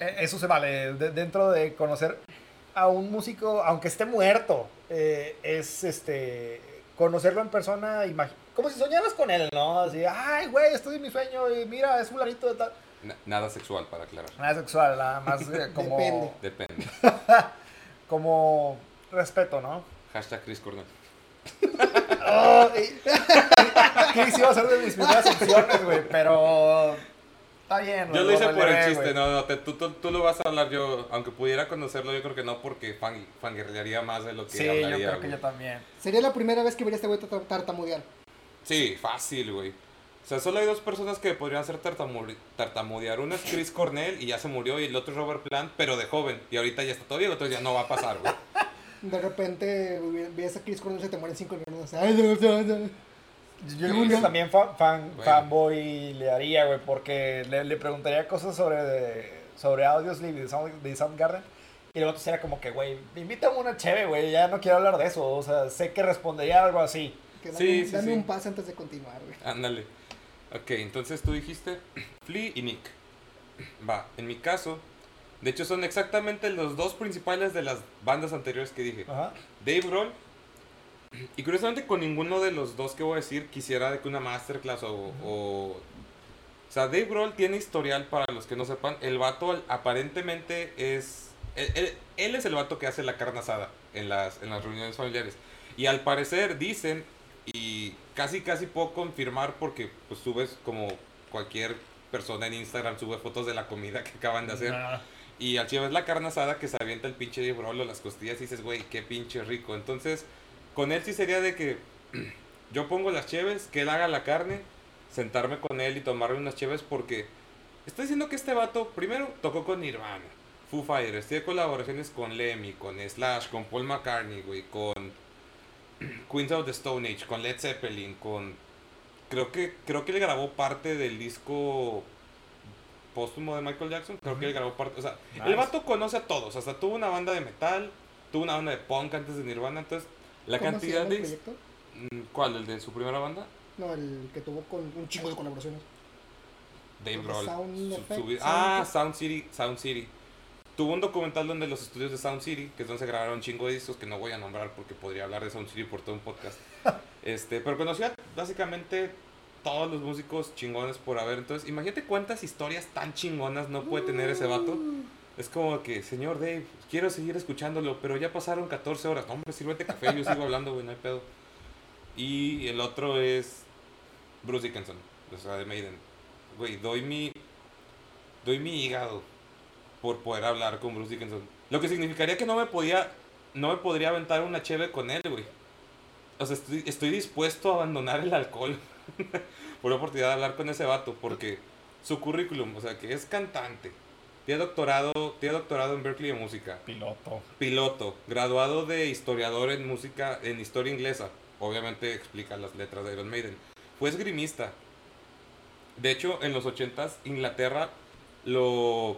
Eh, Eso se vale. de- dentro de conocer a un músico, aunque esté muerto, eh, es este conocerlo en persona, como si soñaras con él, ¿no? Así, ay, güey, estoy en mi sueño y mira, es fulanito de tal. na- nada sexual para aclarar. Nada sexual, nada más eh, (laughs) como, Depende. Depende. (laughs) como respeto, ¿no? Hashtag Chris Cornell. Oh, (laughs) Chris iba a ser de mis primeras opciones, güey, pero está bien. Yo lo hice por el chiste, no, no, te- tú, tú, tú lo vas a hablar yo, aunque pudiera conocerlo, yo creo que no, porque fan, fangirlearía más de lo que Sí, yo hablaría. creo que yo también. Sería la primera vez que vería a este güey tar- tartamudear. Sí, fácil, güey. O sea, solo hay dos personas que podrían hacer tartamu- tartamudear. Uno es Chris Cornell y ya se murió, y el otro es Robert Plant, pero de joven. Y ahorita ya está todo viejo, entonces ya no va a pasar, güey. (laughs) De repente ves a Chris Cornell se te mueren cinco minutos. Ay, no, no, no. Yo creo que también fan, fan- Bueno. fanboy le haría, güey, porque le, le preguntaría cosas sobre, sobre Audioslave de, Sound, de Soundgarden. Y luego sería como que, güey, invítame una cheve, güey, ya no quiero hablar de eso. O sea, sé que respondería algo así. Que dame, Sí, un- sí, dame sí. un pase antes de continuar, güey. Ándale. Ok, entonces tú dijiste Flea y Nick. Va, en mi caso, de hecho son exactamente los dos principales de las bandas anteriores que dije. Ajá. Dave Grohl. Y curiosamente con ninguno de los dos que voy a decir quisiera de que una masterclass o... O, o sea, Dave Grohl tiene historial para los que no sepan. El vato aparentemente es... Él, él- él es el vato que hace la carne asada en las, en las reuniones familiares. Y al parecer dicen, y casi casi puedo confirmar porque pues subes como cualquier persona en Instagram sube fotos de la comida que acaban de hacer. Nah. Y al chivo es la carne asada que se avienta el pinche de brolo, las costillas y dices, güey, qué pinche rico. Entonces, con él sí sería de que (clears throat) yo pongo las cheves, que él haga la carne, sentarme con él y tomarme unas cheves porque estoy diciendo que este vato, primero, tocó con Nirvana, Foo Fighters, tiene colaboraciones con Lemmy, con Slash, con Paul McCartney, güey, con (clears throat) Queens of the Stone Age, con Led Zeppelin, con... Creo que, creo que él grabó parte del disco póstumo de Michael Jackson. Creo que él grabó parte. O sea, el vato conoce a todos. Hasta tuvo una banda de metal, tuvo una banda de punk antes de Nirvana. Entonces, La ¿Cómo se cantidad de... proyecto? Mm, ¿Cuál? ¿El de su primera banda? No, el que tuvo con un chingo de colaboraciones. Dave ¿El de Grohl. Sound Su- Effect? su- Sound ah. Sound City, Sound City. Tuvo un documental donde los estudios de Sound City, que es donde se grabaron un chingo de discos que no voy a nombrar porque podría hablar de Sound City por todo un podcast. (laughs) este, pero conocía básicamente todos los músicos chingones por haber. Entonces, imagínate cuántas historias tan chingonas no puede tener ese vato. Uh. Es como que, señor Dave, quiero seguir escuchándolo, pero ya pasaron 14 horas. Hombre, sírvete café, yo sigo hablando, güey, no hay pedo. Y el otro es Bruce Dickinson, o sea, de Maiden. Güey, doy mi, doy mi hígado por poder hablar con Bruce Dickinson. Lo que significaría que no me podía, no me podría aventar una cheve con él, güey. O sea, estoy, estoy dispuesto a abandonar el alcohol (laughs) por la oportunidad de hablar con ese vato, porque su currículum, o sea, que es cantante, tiene doctorado, tiene doctorado en Berkeley de música, Piloto. piloto, graduado de historiador en música, en historia inglesa. Obviamente explica las letras de Iron Maiden. Fue esgrimista. De hecho, en los 80s, Inglaterra lo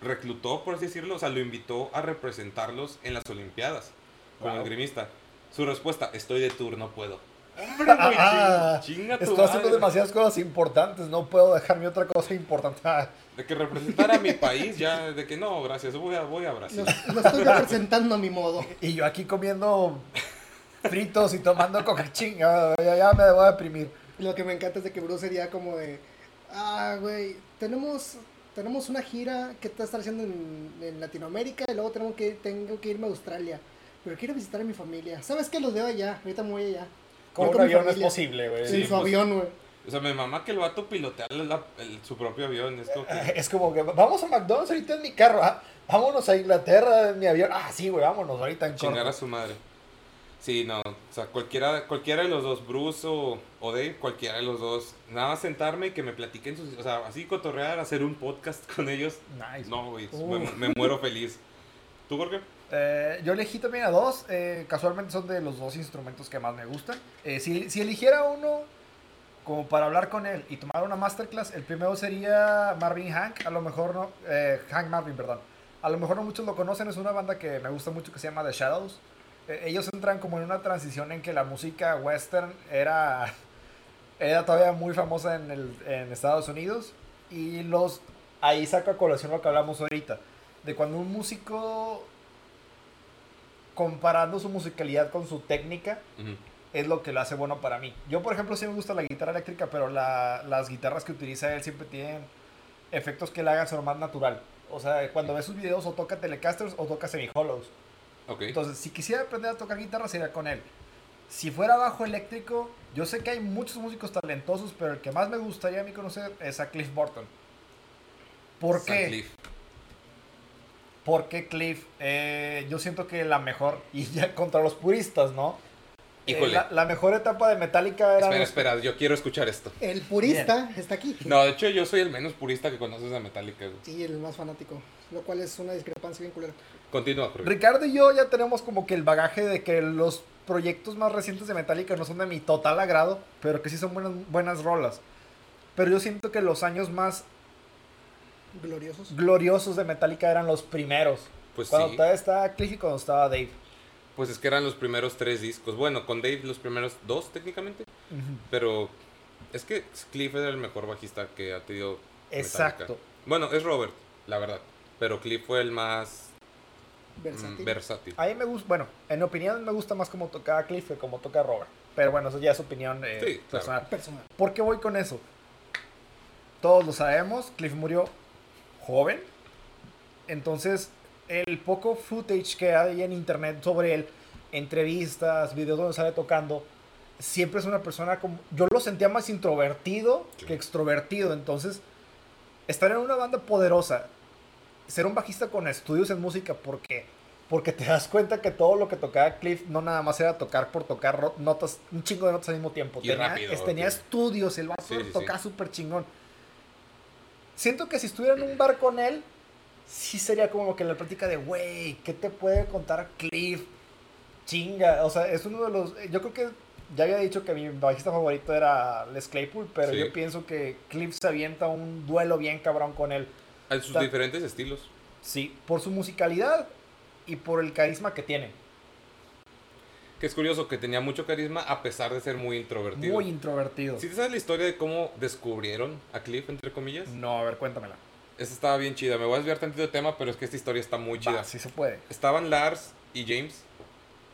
reclutó, por así decirlo, o sea, lo invitó a representarlos en las Olimpiadas como Wow. esgrimista. Su respuesta, estoy de tour, no puedo. Hombre, güey, Ah, chinga tu Estoy haciendo demasiadas cosas importantes, no puedo dejarme otra cosa importante. Ah, De que representara a mi país, ya, de que no, gracias, voy a, voy a Brasil. Lo, lo estoy representando a mi modo. Y yo aquí comiendo fritos y tomando coca chinga, ya, ya me voy a deprimir. Y Lo que me encanta es de que Bruce sería como de, ah, güey, tenemos, tenemos una gira que está estar haciendo en, en Latinoamérica y luego tenemos que, tengo que irme a Australia. Pero quiero visitar a mi familia. ¿Sabes qué? Los veo allá. Ahorita me voy allá. Con un avión no es posible, güey. En Sí, su pues, avión, güey. O sea, me mamá que el vato pilotea la- el- su propio avión. Es como que- (laughs) Es como que vamos a McDonald's ahorita en mi carro, ah, vámonos a Inglaterra en mi avión. Ah, sí, güey, vámonos ahorita en chingar a su madre. Sí, no. O sea, cualquiera, cualquiera de los dos, Bruce o, o Dave, cualquiera de los dos. Nada más sentarme y que me platiquen sus. O sea, así cotorrear, hacer un podcast (laughs) con ellos. Nice. No, güey. Uh. Me, me muero feliz. ¿Tú, Jorge? Eh, yo elegí también a dos. eh, casualmente son de los dos instrumentos que más me gustan. Eh, si, si eligiera uno como para hablar con él y tomar una masterclass, el primero sería Marvin Hank. A lo mejor no. eh, Hank Marvin, perdón. A lo mejor no muchos lo conocen. Es una banda que me gusta mucho que se llama The Shadows. Eh, ellos entran como en una transición en que la música western era, (laughs) era todavía muy famosa en, el, en Estados Unidos. Y los ahí saco a colación lo que hablamos ahorita. De cuando un músico comparando su musicalidad con su técnica es lo que lo hace bueno para mí. Yo, por ejemplo, sí me gusta la guitarra eléctrica, pero la- las guitarras que utiliza él siempre tienen efectos que le hagan ser más natural. O sea, cuando ves sus videos o toca Telecasters o toca semi-hollows. Entonces, si quisiera aprender a tocar guitarra, sería con él. Si fuera bajo eléctrico, yo sé que hay muchos músicos talentosos, pero el que más me gustaría a mí conocer es a Cliff Burton. ¿Por San qué? Cliff. ¿Por qué Cliff? Eh, yo siento que la mejor, (laughs) y ya contra los puristas, ¿no? Eh, Híjole. la, la mejor etapa de Metallica era... Espera, espera, yo quiero escuchar esto. El purista está aquí. No, de hecho, yo soy el menos purista que conoces a Metallica. güey. Sí, el más fanático. Lo cual es una discrepancia bien culera. Continúa, Jorge. Ricardo y yo ya tenemos como que el bagaje de que los proyectos más recientes de Metallica no son de mi total agrado, pero que sí son buenas, buenas rolas. Pero yo siento que los años más Gloriosos. gloriosos de Metallica eran los primeros. Pues cuando sí. todavía estaba Cliff y cuando estaba Dave. Pues es que eran los primeros tres discos. Bueno, con Dave los primeros dos técnicamente. Pero es que Cliff era el mejor bajista que ha tenido. Metallica. Exacto. Bueno, es Robert, la verdad. Pero Cliff fue el más mm, Versátil. versátil. A mí me gusta, bueno, en mi opinión me gusta más como toca Cliff que como toca Robert. Pero bueno, eso ya es opinión eh, Sí, claro. personal. Personal. ¿Por qué voy con eso? Todos lo sabemos, Cliff murió joven. Entonces, el poco footage que hay en internet sobre él, entrevistas, videos donde sale tocando, siempre es una persona como... Yo lo sentía más introvertido Sí. que extrovertido. Entonces, estar en una banda poderosa, ser un bajista con estudios en música, porque porque te das cuenta que todo lo que tocaba Cliff no nada más era tocar por tocar notas, un chingo de notas al mismo tiempo. Y tenía, rápido, estudios, el vato Sí, sí, sí. tocaba súper chingón. Siento que si estuviera en un bar con él, sí sería como que la plática de, güey, ¿qué te puede contar Cliff? Chinga, o sea, es uno de los... Yo creo que ya había dicho que mi bajista favorito era Les Claypool, pero Sí. yo pienso que Cliff se avienta un duelo bien cabrón con él. En sus diferentes estilos. Sí, por su musicalidad y por el carisma que tiene. Que es curioso que tenía mucho carisma a pesar de ser muy introvertido. Muy introvertido. ¿Sí te sabes la historia de cómo descubrieron a Cliff, entre comillas? No, a ver, cuéntamela. Esa estaba bien chida. Me voy a desviar tantito de tema, pero es que esta historia está muy chida. Va, sí se puede. Estaban Lars y James,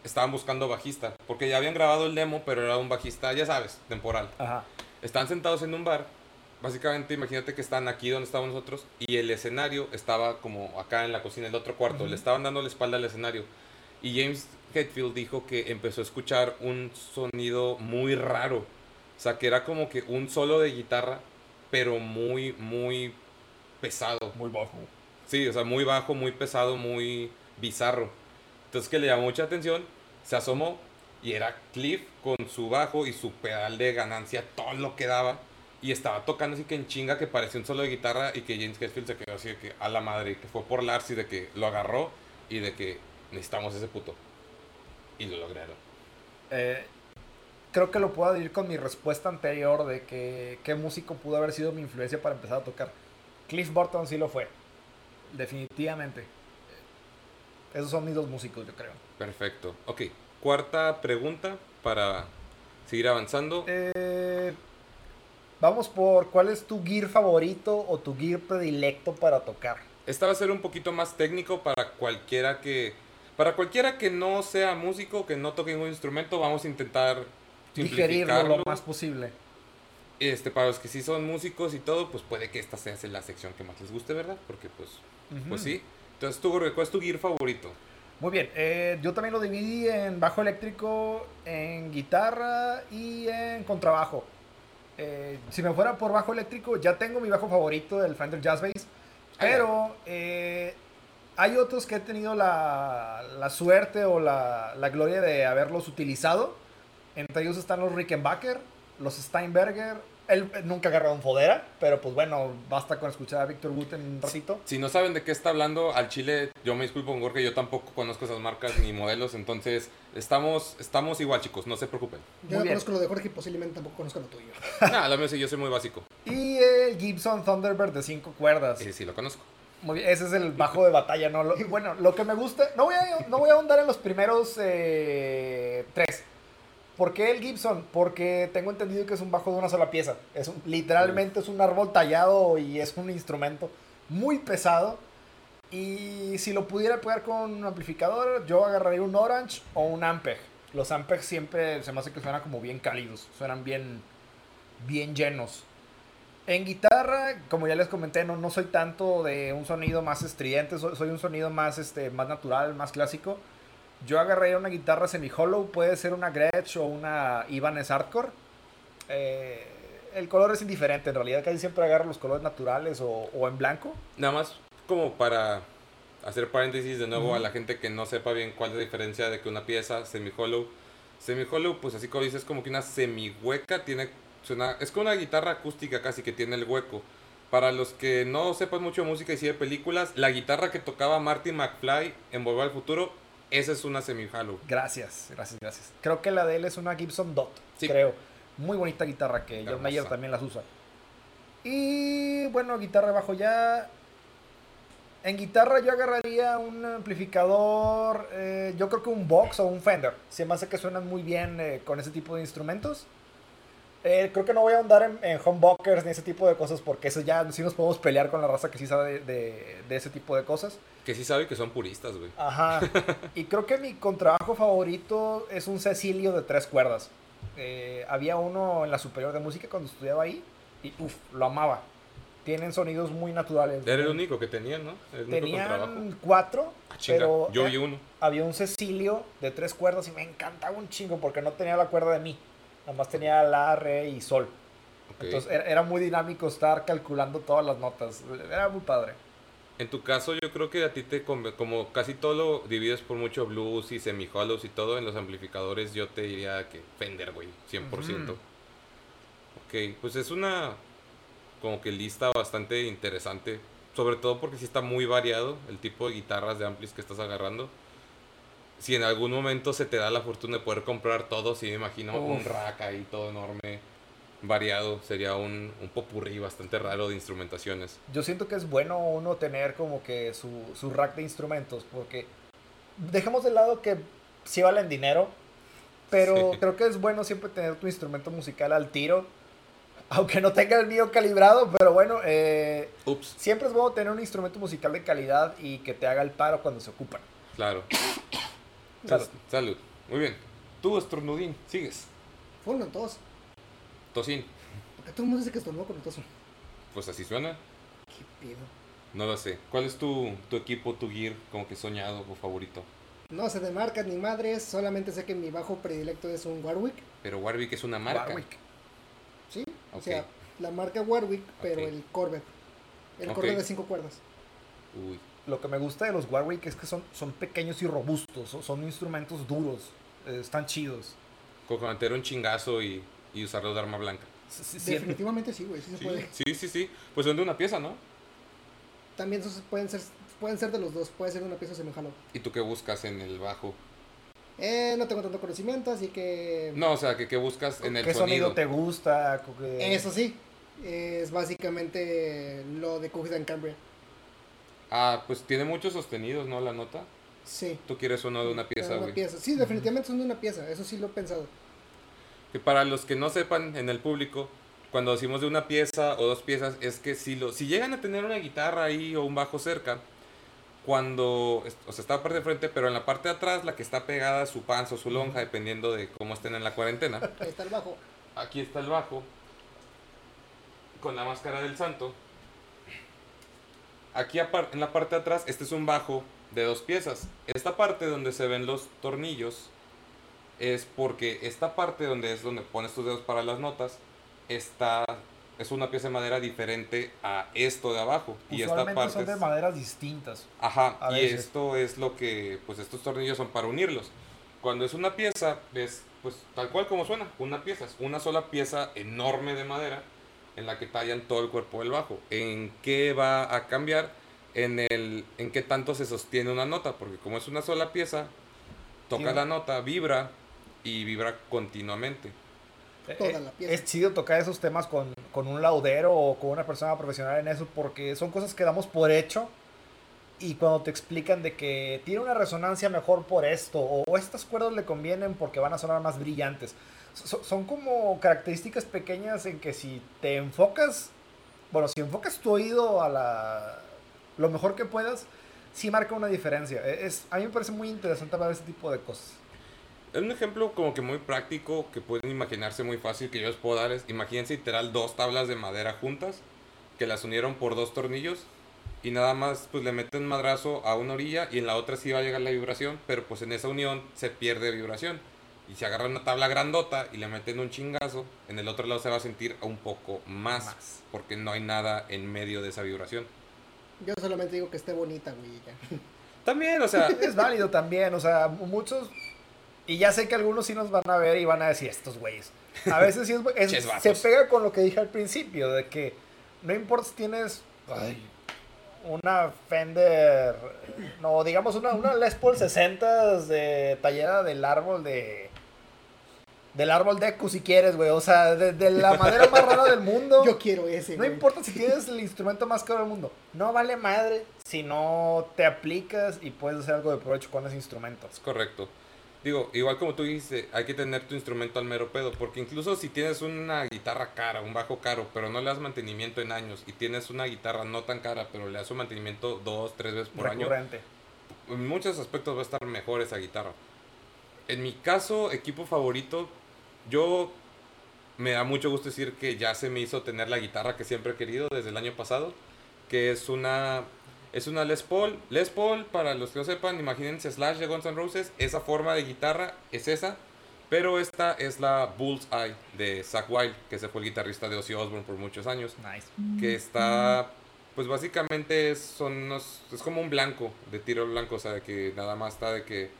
estaban buscando bajista, porque ya habían grabado el demo, pero era un bajista, ya sabes, temporal. Ajá. Están sentados en un bar. Básicamente, imagínate que están aquí donde estábamos nosotros y el escenario estaba como acá en la cocina, el otro cuarto. Ujú. Le estaban dando la espalda al escenario. Y James Hetfield dijo que empezó a escuchar un sonido muy raro. O sea, que era como que un solo de guitarra, pero muy, muy pesado. Muy bajo. Sí, o sea, muy bajo, muy pesado, muy bizarro. Entonces que le llamó mucha atención, se asomó y era Cliff con su bajo y su pedal de ganancia, todo lo que daba. Y estaba tocando así que en chinga que parecía un solo de guitarra y que James Hetfield se quedó así de que a la madre, que fue por Lars y de que lo agarró y de que necesitamos ese puto. Y lo lograron. Eh, creo que lo puedo adherir con mi respuesta anterior de que qué músico pudo haber sido mi influencia para empezar a tocar. Cliff Burton sí lo fue. Definitivamente. Esos son mis dos músicos, yo creo. Perfecto. Ok, cuarta pregunta para seguir avanzando. Eh, vamos por cuál es tu gear favorito o tu gear predilecto para tocar. Esta va a ser un poquito más técnico para cualquiera que para cualquiera que no sea músico, que no toque ningún instrumento, vamos a intentar Digerirlo lo más posible. Este, para los que sí son músicos y todo, pues puede que esta sea la sección que más les guste, ¿verdad? Porque pues, pues sí. Entonces, tú, ¿cuál es tu gear favorito? Muy bien, eh, yo también lo dividí en bajo eléctrico, en guitarra y en contrabajo. Eh, si me fuera por bajo eléctrico, ya tengo mi bajo favorito, el Fender Jazz Bass. Pero eh, hay otros que he tenido la, la suerte o la, la gloria de haberlos utilizado. Entre ellos están los Rickenbacker, los Steinberger. Él nunca ha agarrado un Fodera, pero pues bueno, basta con escuchar a Víctor Wooten un ratito. Si no saben de qué está hablando, al chile, yo me disculpo con Gorge, yo tampoco conozco esas marcas ni modelos, entonces estamos, estamos igual, chicos, no se preocupen. Yo Muy no conozco lo de Jorge y posiblemente tampoco conozco lo tuyo. Nada, la mía sí, yo soy muy básico. Y el Gibson Thunderbird de 5 cuerdas. Sí, sí, lo conozco. Muy bien, ese es el (laughs) bajo de batalla, ¿no? Lo- (laughs) bueno, lo que me gusta, no voy a, no voy a ahondar en los primeros eh, tres. ¿Por qué el Gibson? Porque tengo entendido que es un bajo de una sola pieza. Es un- literalmente es un árbol tallado y es un instrumento muy pesado. Y si lo pudiera pegar con un amplificador, yo agarraría un Orange o un Ampeg. Los Ampeg siempre se me hace que suenan como bien cálidos, suenan bien, bien llenos. En guitarra, como ya les comenté, no, no soy tanto de un sonido más estridente, soy, soy un sonido más, este, más natural, más clásico. Yo agarraría una guitarra semi-hollow, puede ser una Gretsch o una Ibanez Hardcore. Eh, el color es indiferente, en realidad casi siempre agarro los colores naturales o, o en blanco. Nada más como para hacer paréntesis de nuevo a la gente que no sepa bien cuál es la diferencia de que una pieza semi-hollow. Semi-hollow, pues así como dices, es como que una semi-hueca, tiene, suena, es como una guitarra acústica casi que tiene el hueco. Para los que no sepan mucho de música y sí de películas, la guitarra que tocaba Marty McFly en Volver al Futuro, esa es una semi-hollow. Gracias, gracias, gracias. Creo que la de él es una Gibson Dot, Sí. creo. Muy bonita guitarra que John. Mayer también las usa. Y bueno, guitarra bajo ya. En guitarra yo agarraría un amplificador, eh, yo creo que un Vox o un Fender. Se me hace que suenan muy bien eh, con ese tipo de instrumentos. Eh, creo que no voy a andar en, en humbuckers ni ese tipo de cosas porque eso ya sí nos podemos pelear con la raza que sí sabe de- de- de ese tipo de cosas. Que sí sabe que son puristas, güey. Ajá. (laughs) Y creo que mi contrabajo favorito es un Cecilio de tres cuerdas. Eh, había uno en la superior de música cuando estudiaba ahí y uff, lo amaba. Tienen sonidos muy naturales. Era el único que tenían, ¿no? El. Tenían cuatro, Ah, pero yo eh, vi uno. había un Cecilio de tres cuerdas y me encantaba un chingo porque no tenía la cuerda de mi. Nada más tenía la, re y sol. Entonces era, muy dinámico estar calculando todas las notas. Era muy padre. En tu caso, yo creo que a ti te como casi todo lo divides por mucho blues y semi-hollows y todo en los amplificadores, yo te diría que Fender, güey, 100%. Ujú. Ok, pues es una como que lista bastante interesante, sobre todo porque sí está muy variado el tipo de guitarras de amplis que estás agarrando. Si en algún momento se te da la fortuna de poder comprar todo, sí me imagino un Uf. rack ahí todo enorme, variado, sería un, un popurrí bastante raro de instrumentaciones. yo siento que es bueno uno tener como que su, su rack de instrumentos, porque dejemos de lado que sí valen dinero, pero Sí. creo que es bueno siempre tener tu instrumento musical al tiro. Aunque no tenga el mío calibrado, pero bueno, eh, Ups, siempre es bueno tener un instrumento musical de calidad y que te haga el paro cuando se ocupan. claro. Salud. Pues, salud. Muy bien. Tú, estornudín, sigues. Fueron en todos. Tosín, Porque todo el mundo dice que estornudó con el toso. pues así suena. ¿Qué pedo? No lo sé. ¿Cuál es tu, tu equipo, tu gear, como que soñado o favorito? No sé de marcas ni madres, solamente sé que mi bajo predilecto es un Warwick. Pero Warwick es una marca. Warwick. ¿Sí? O sea, la marca Warwick, pero el Corvette. El. Corvette de cinco cuerdas. Uy, Lo que me gusta de los Warwick es que son, son pequeños y robustos, son, son instrumentos duros, eh, están chidos. como que meter un chingazo y, y usarlo de arma blanca. Sí, sí, sí. Definitivamente sí, güey, sí se Sí, puede. sí, sí, sí. Pues son de una pieza, ¿no? También pueden ser, pueden ser de los dos, puede ser una pieza semejante. ¿Y tú qué buscas en el bajo? Eh, no tengo tanto conocimiento, así que... No, o sea, que qué buscas en el ¿Qué sonido sonido. te gusta? Que- Eso sí, es básicamente lo de Cogida en Cambria. Ah, pues tiene muchos sostenidos, ¿no? La nota. Sí. Tú quieres uno de una pieza, una güey. pieza. Sí, definitivamente son de una pieza, eso sí lo he pensado. Que para los que no sepan en el público, cuando decimos de una pieza o dos piezas, es que si, lo, si llegan a tener una guitarra ahí o un bajo cerca, cuando, o sea, está la parte de frente, pero en la parte de atrás, la que está pegada a su panza o su lonja, dependiendo de cómo estén en la cuarentena, Ahí está el bajo. aquí está el bajo, con la máscara del santo. Aquí en la parte de atrás, este es un bajo de dos piezas. Esta parte donde se ven los tornillos es porque esta parte donde es donde pones tus dedos para las notas está es una pieza de madera diferente a esto de abajo y esta parte son de maderas distintas. Ajá, A y veces. esto es lo que, pues estos tornillos son para unirlos. Cuando es una pieza, es pues tal cual como suena, una pieza, es una sola pieza enorme de madera en la que tallan todo el cuerpo del bajo. ¿En qué va a cambiar? En el, en qué tanto se sostiene una nota, porque como es una sola pieza, toca la nota, vibra y vibra continuamente. Toda Eh, la pieza. Es chido tocar esos temas con, con un laudero o con una persona profesional en eso porque son cosas que damos por hecho y cuando te explican de que tiene una resonancia mejor por esto o, o estas cuerdas le convienen porque van a sonar más brillantes. So- son como características pequeñas en que si te enfocas, bueno, si enfocas tu oído a la, lo mejor que puedas, sí marca una diferencia. E- Es, a mí me parece muy interesante ver ese tipo de cosas. Es un ejemplo como que muy práctico que pueden imaginarse muy fácil que yo les puedo dar. Es, imagínense literal dos tablas de madera juntas que las unieron por dos tornillos y nada más pues le meten madrazo a una orilla y en la otra sí va a llegar la vibración, pero pues en esa unión se pierde vibración. Y si agarran una tabla grandota y le meten un chingazo, en el otro lado se va a sentir un poco más, Más. porque no hay nada en medio de esa vibración. Yo solamente digo que esté bonita, güey. ya. También, o sea, (laughs) Es válido también, o sea, muchos. Y ya sé que algunos sí nos van a ver y van a decir estos güeyes. A veces sí es, es- se pega con lo que dije al principio, de que no importa si tienes ay, una Fender, no, digamos una, una Les Paul 60 de tallera del árbol de. Del árbol de Ecu si quieres, güey. O sea, de, de la madera más rara del mundo. (laughs) Yo quiero ese, No importa si (laughs) tienes el instrumento más caro del mundo. No vale madre si no te aplicas y puedes hacer algo de provecho con ese instrumento. Es correcto. Digo, igual como tú dijiste, hay que tener tu instrumento al mero pedo, porque incluso si tienes una guitarra cara, un bajo caro, pero no le das mantenimiento en años, y tienes una guitarra no tan cara, pero le das un mantenimiento dos, tres veces por año, Recurrente. en muchos aspectos va a estar mejor esa guitarra. En mi caso, equipo favorito, yo me da mucho gusto decir que ya se me hizo tener la guitarra que siempre he querido desde el año pasado, que es una es una Les Paul. Les Paul, para los que no sepan, imagínense Slash de Guns N' Roses, esa forma de guitarra es esa, pero esta es la Bullseye de Zach Wild, que se fue el guitarrista de Ozzy Osbourne por muchos años Nice. que está pues básicamente es, son unos- es como un blanco de tiro blanco o sea de que nada más está de que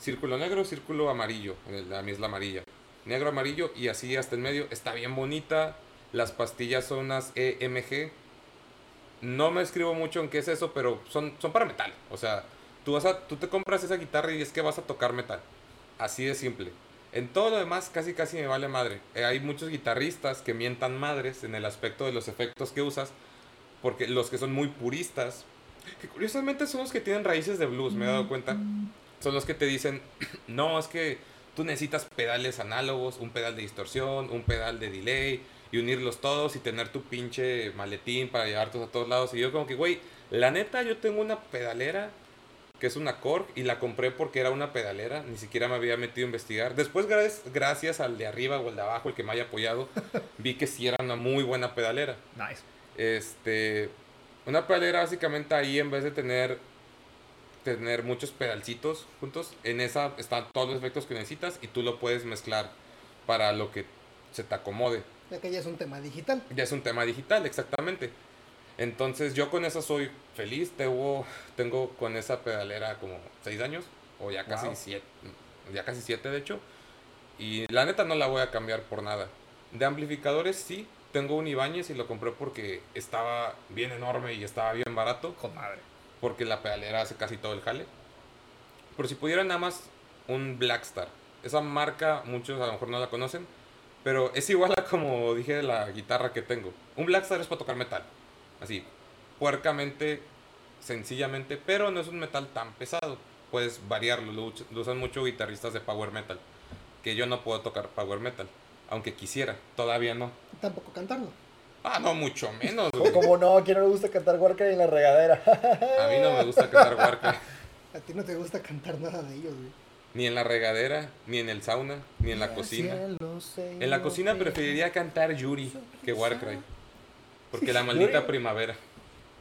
círculo negro círculo amarillo el- a mí es la amarilla negro amarillo y así hasta en medio. Está bien bonita. Las pastillas son unas EMG no me escribo mucho en qué es eso pero son son para metal. O sea tú vas a tú te compras esa guitarra y es que vas a tocar metal. Así de simple. En todo lo demás casi casi me vale madre. Eh, hay muchos guitarristas que mientan madres en el aspecto de los efectos que usas, porque los que son muy puristas, que curiosamente son los que tienen raíces de blues, me he dado cuenta, son los que te dicen, (clears throat) no, es que tú necesitas pedales análogos, un pedal de distorsión, un pedal de delay y unirlos todos y tener tu pinche maletín para llevarte a todos lados. Y yo como que, güey, la neta yo tengo una pedalera que es una Korg y la compré porque era una pedalera, ni siquiera me había metido a investigar. Después gracias, al de arriba o el de abajo, el que me haya apoyado, (laughs) vi que sí era una muy buena pedalera. Nice. Este, una pedalera básicamente ahí en vez de tener tener muchos pedalcitos juntos, en esa están todos los efectos que necesitas y tú lo puedes mezclar para lo que se te acomode. Ya que ya es un tema digital. Ya es un tema digital, exactamente. Entonces yo con esa soy feliz. Tengo, tengo con esa pedalera como 6 años, o ya casi Wow. 7, ya casi 7 de hecho. Y la neta no la voy a cambiar por nada. De amplificadores sí, tengo un Ibáñez y lo compré porque estaba bien enorme y estaba bien barato. Con madre. Porque la pedalera hace casi todo el jale. Pero si pudiera nada más un Blackstar. Esa marca muchos a lo mejor no la conocen. Pero es igual a como dije de la guitarra que tengo. Un Blackstar es para tocar metal. Así, puercamente, sencillamente. Pero no es un metal tan pesado. Puedes variarlo. Lo, lo usan mucho guitarristas de power metal. Que yo no puedo tocar power metal. Aunque quisiera. Todavía no. Tampoco cantarlo. Ah, no, mucho menos. (laughs) güey. Como no, ¿quién no le gusta cantar Warcry en la regadera? (laughs) A mí no me gusta cantar Warcraft. A ti no te gusta cantar nada de ellos, güey. Ni en la regadera, ni en el sauna, ni en la cocina. En la cocina preferiría cantar Yuri que Warcry. Porque la maldita Yuri. primavera.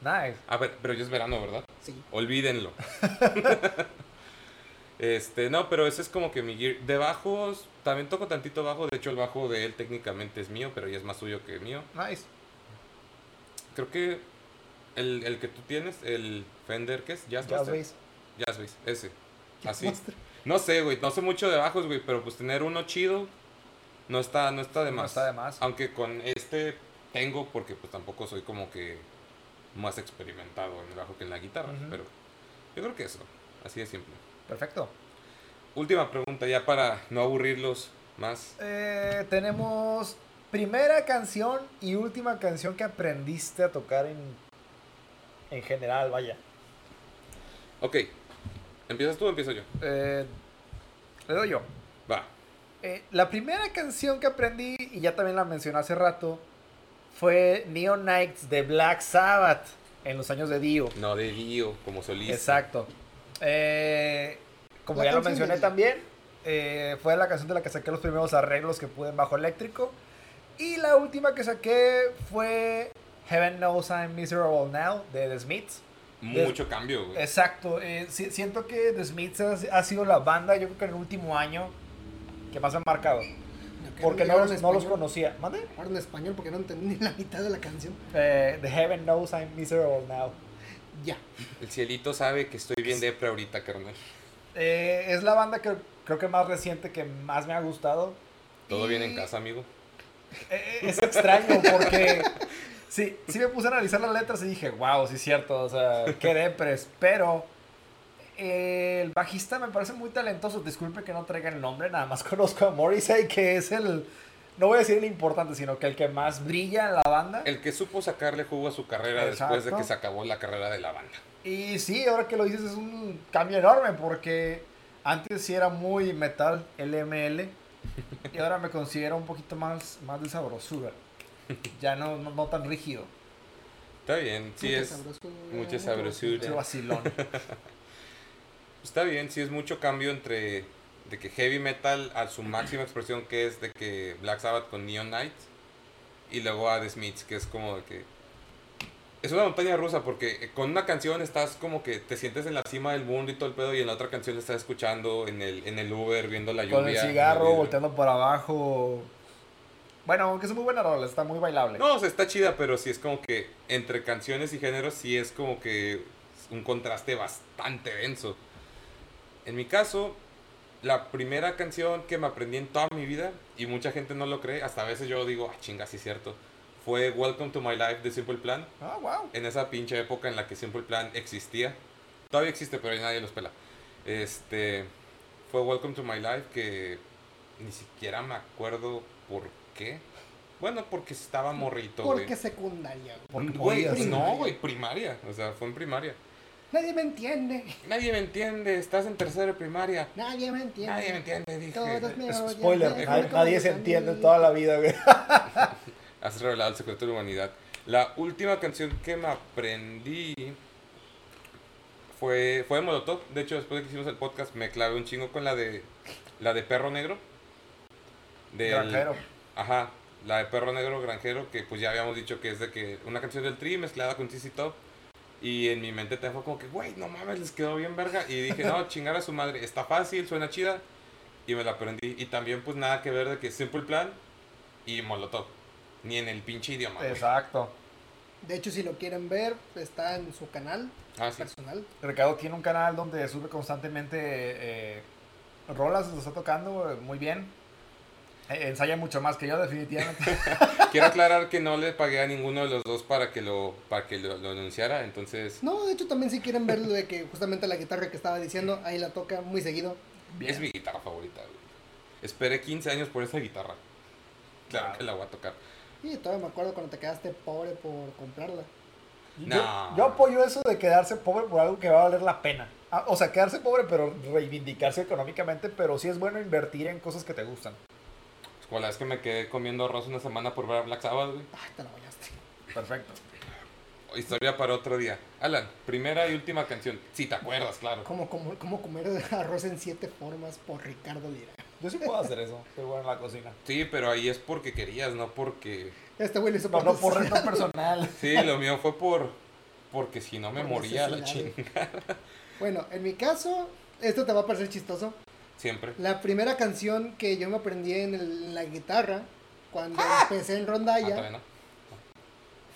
Nice. A ver, pero ya es verano, ¿verdad? Sí. Olvídenlo. (laughs) este, no, pero ese es como que mi gear. De bajos, también toco tantito bajo. De hecho, el bajo de él técnicamente es mío, pero ya es más suyo que mío. Nice. Creo que el, el que tú tienes, el Fender, ¿qué es? Jazz Jazzmaster. bass. Jazz Bass, ese. Así. Master. No sé, güey, no sé mucho de bajos, güey, pero pues tener uno chido no está, no está de No más. está de más. Aunque con este tengo, porque pues tampoco soy como que más experimentado en el bajo que en la guitarra, pero yo creo que eso, así de simple. Perfecto. Última pregunta, ya para no aburrirlos más. Eh, tenemos primera canción y última canción que aprendiste a tocar en, en general, vaya. Ok, ¿empiezas tú o empiezo yo? Eh, le doy yo. Va. Eh, la primera canción que aprendí, y ya también la mencioné hace rato, fue Neon Nights de Black Sabbath en los años de Dio. No, de Dio, como solista. Exacto. Eh, como La ya lo mencioné de también, eh, fue la canción de la que saqué los primeros arreglos que pude en bajo eléctrico. Y la última que saqué fue Heaven Knows I'm Miserable Now de The Smiths. Mucho cambio, güey. Exacto. eh, si- siento que The Smiths ha, ha sido la banda, yo creo que en el último año, que más me ha marcado. Porque no, los, no los español. conocía. ¿Mande? Ahora en español porque no entendí ni la mitad de la canción. Eh, The Heaven Knows I'm Miserable Now. Ya. El cielito sabe que estoy bien depre ahorita, carnal. Eh, es la banda que creo que más reciente que más me ha gustado. Todo Y- bien en casa, amigo. Eh, Es extraño porque (laughs) sí, sí me puse a analizar las letras y dije, wow, sí es cierto, o sea, qué depres, pero eh, el bajista me parece muy talentoso, disculpe que no traiga el nombre, nada más (laughs) conozco a Morrissey, que es el, no voy a decir el importante, sino que el que más brilla en la banda. El que supo sacarle jugo a su carrera después de que se acabó la carrera de la banda. Y sí, ahora que lo dices es un cambio enorme porque antes sí era muy metal, LML, y ahora me considero un poquito más, más de sabrosura, ya no, no, no tan rígido. Está bien, sí es. sabroso, mucha mucho sabrosura. Mucho vacilón. (laughs) Está bien, sí es mucho cambio entre de que heavy metal a su máxima expresión que es de que Black Sabbath con Neon Knight y luego a The Smiths que es como de que es una montaña rusa porque con una canción estás como que te sientes en la cima del mundo y todo el pedo y en la otra canción estás escuchando en el, en el Uber viendo la lluvia. Con el cigarro, volteando por abajo. Bueno, aunque es muy buena rola, está muy bailable. No, o sea, está chida, pero sí es como que entre canciones y géneros sí es como que un contraste bastante denso. En mi caso, la primera canción que me aprendí en toda mi vida, y mucha gente no lo cree, hasta a veces yo digo, ah, chinga, sí es cierto, fue Welcome to My Life de Simple Plan, Ah, wow. en esa pinche época en la que Simple Plan existía. Todavía existe, pero nadie los pela. Este, fue Welcome to My Life que ni siquiera me acuerdo por qué. Bueno, porque estaba morrito, güey. Porque secundaria, güey. Porque Güey, no, Primaria. güey, primaria. O sea, fue en primaria. Nadie me entiende. Nadie me entiende, estás en tercera de primaria. Nadie me entiende. Nadie me entiende, dije. Todos me Spoiler, nadie, se entiende en toda la vida, güey. (laughs) Has revelado el secreto de la humanidad. La última canción que me aprendí fue, fue de Molotov. De hecho, después de que hicimos el podcast, me clavé un chingo con la de la de Perro Negro. Del- Granjero. Ajá, la de Perro Negro Granjero, que pues ya habíamos dicho que es de que una canción del Tri mezclada con CC Top. Y en mi mente te fue como que, güey, no mames, les quedó bien verga. Y dije, no, (laughs) chingar a su madre, está fácil, suena chida. Y me la aprendí. Y también, pues nada que ver de que Simple Plan y Molotov. Ni en el pinche idioma. güey. Exacto. De hecho, si lo quieren ver, está en su canal Ah, sí. personal. Ricardo tiene un canal donde sube constantemente eh, rolas, lo está tocando eh, muy bien. Eh, ensaya mucho más que yo, definitivamente. (laughs) Quiero aclarar que no le pagué a ninguno de los dos para que lo, para que lo, lo anunciara. Entonces, No, de hecho, también si quieren ver lo de que justamente la guitarra que estaba diciendo, ahí la toca muy seguido. es mi guitarra favorita. güey. Esperé 15 años por esa guitarra. Claro Wow. que la voy a tocar. Y todavía me acuerdo cuando te quedaste pobre por comprarla. No. Yo, yo apoyo eso de quedarse pobre por algo que va a valer la pena. Ah, o sea, quedarse pobre, pero reivindicarse económicamente, pero sí es bueno invertir en cosas que te gustan. Pues, como la vez que me quedé comiendo arroz una semana por ver a Black Sabbath, güey. Ay, te la bañaste. Perfecto. Historia para otro día. Alan, primera y última canción. Si te acuerdas, claro. ¿Cómo, cómo, cómo comer arroz en siete formas por Ricardo Lira? Yo sí puedo hacer eso, soy bueno en la cocina. Sí, pero ahí es porque querías, no porque... Este güey lo hizo No, no por reto personal. Sí, lo mío fue por... Porque si no me Por moría la chingada. Bueno, en mi caso, esto te va a parecer chistoso. Siempre. La primera canción que yo me aprendí en, el- en la guitarra, cuando empecé en Ah, rondalla, no.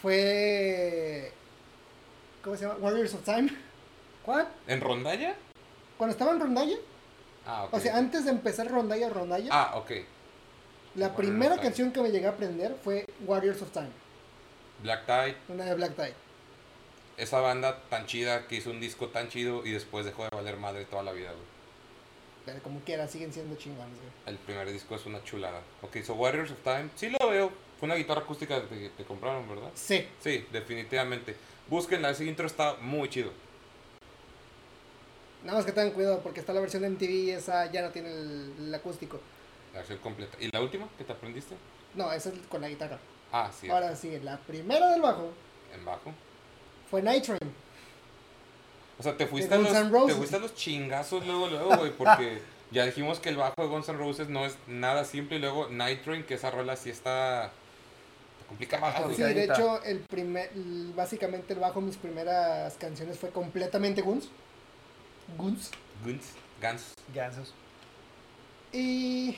fue... ¿Cómo se llama? Warriors of Time. ¿Cuál? ¿En rondalla? Cuando estaba en rondalla, Ah, o sea, antes de empezar rondalla, rondalla, Ah, ok. la Warriors primera canción que me llegué a aprender fue Warriors of Time, Black Tide, una de Black Tide. esa banda tan chida que hizo un disco tan chido y después dejó de valer madre toda la vida, güey. Pero como quiera, siguen siendo chingones, güey. El primer disco es una chulada. Ok, so Warriors of Time, sí lo veo. Fue una guitarra acústica que te compraron, ¿verdad? Sí, Sí, definitivamente. Búsquenla, ese intro está muy chido. Nada más que tengan cuidado porque está la versión de MTV y esa ya no tiene el, el acústico. La versión completa. ¿Y la última que te aprendiste? No, esa es con la guitarra. Ah, sí, Ahora sigue, la primera del bajo en bajo. fue Night Train. O sea, te fuiste, a los, te fuiste a los chingazos luego, luego, güey, porque (laughs) ya dijimos que el bajo de Guns N' Roses no es nada simple y luego Night Train, que esa rola sí está, complicada. Sí, de hecho, el primer, básicamente el bajo, mis primeras canciones fue completamente Guns. Guns. Guns, Guns. Gansos. Y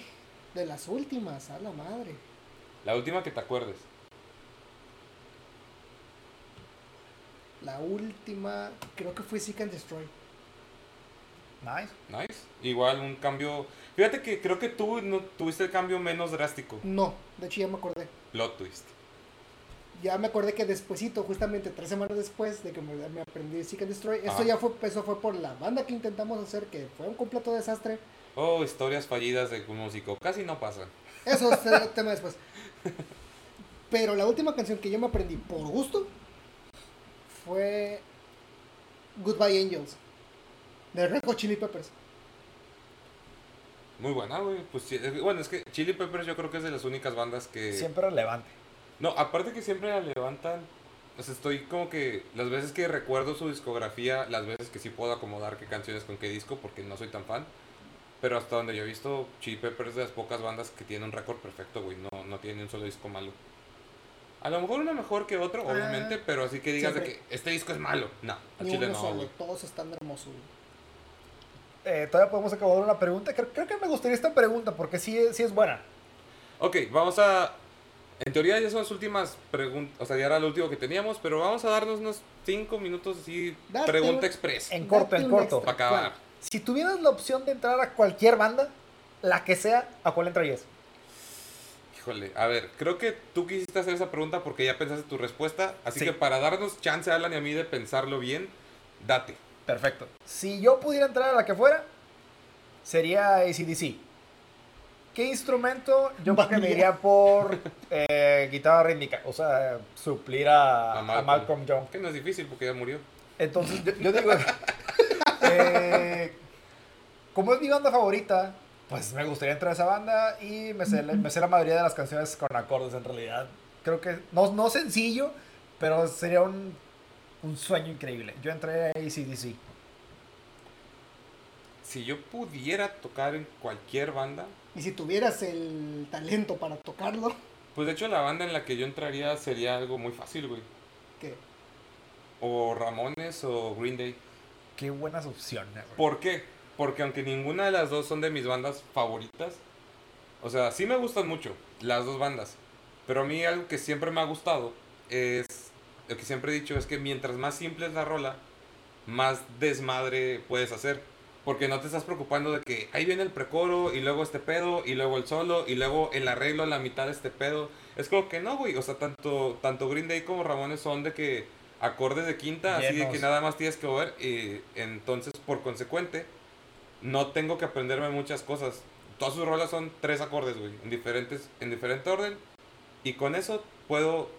de las últimas, a la madre. La última que te acuerdes. La última, creo que fue Seek and Destroy. Nice. Nice. Igual un cambio. Fíjate que creo que tú no tuviste el cambio menos drástico. No, de hecho ya me acordé. Plot twist. Ya me acordé que despuesito, justamente tres semanas después de que me, me aprendí Seek and Destroy, esto Ajá. ya fue, eso fue por la banda que intentamos hacer, que fue un completo desastre. Oh, historias fallidas de un músico. Casi no pasa. Eso es el (laughs) tema después. Pero la última canción que yo me aprendí por gusto fue Goodbye Angels de Red Hot Chili Peppers. Muy buena, güey. Pues es- bueno, es que Chili Peppers yo creo que es de las únicas bandas que. Siempre relevante. No, aparte que siempre la levantan. O sea, estoy como que. Las veces que recuerdo su discografía, las veces que sí puedo acomodar qué canciones con qué disco, porque no soy tan fan. Pero hasta donde yo he visto, Chili Peppers es de las pocas bandas que tienen un récord perfecto, güey. No, no tiene un solo disco malo. A lo mejor uno mejor que otro, Ah, obviamente, pero así que digas de que este disco es malo. No, al Ni chile uno no, solo, güey. todos están hermosos. güey. Eh, todavía podemos acabar una pregunta. Creo, creo que me gustaría esta pregunta porque sí es buena. Ok, vamos a. En teoría ya son las últimas preguntas. O sea, ya era lo último que teníamos, pero vamos a darnos unos 5 minutos así. Date pregunta un- express. En corto, Date en corto. Para acabar. Si tuvieras la opción de entrar a cualquier banda, la que sea, ¿a cuál entrarías? Híjole, a ver, creo que tú quisiste hacer esa pregunta porque ya pensaste tu respuesta. Así Sí. que para darnos chance a Alan y a mí de pensarlo bien, date. Perfecto. Si yo pudiera entrar a la que fuera, sería ACDC. ¿Qué instrumento? Yo creo que me iría por eh, guitarra rítmica. O sea, suplir a, A a Malcolm. Malcolm Young. Que no es difícil porque ya murió. Entonces, yo, yo digo, (laughs) eh, como es mi banda favorita, pues me gustaría entrar a esa banda y me sé, la- me sé la mayoría de las canciones con acordes en realidad. Creo que no, no sencillo, pero sería un, un sueño increíble. Yo entré a ACDC. Si yo pudiera tocar en cualquier banda, Y si tuvieras el talento para tocarlo, pues de hecho la banda en la que yo entraría sería algo muy fácil, güey. que O Ramones o Green Day. Qué buenas opciones. güey. ¿Por qué? Porque aunque ninguna de las dos son de mis bandas favoritas, o sea, sí me gustan mucho las dos bandas, pero a mí algo que siempre me ha gustado es, lo que siempre he dicho es que mientras más simple es la rola, más desmadre puedes hacer. Porque no te estás preocupando de que ahí viene el precoro y luego este pedo y luego el solo y luego el arreglo a la mitad de este pedo. Es como que no, güey. O sea, tanto, tanto Green Day como Ramones son de que acordes de quinta, así de que nada más tienes que mover. Y entonces, por consecuente, no tengo que aprenderme muchas cosas. Todas sus rolas son tres acordes, güey, en diferentes, en diferente orden. Y con eso puedo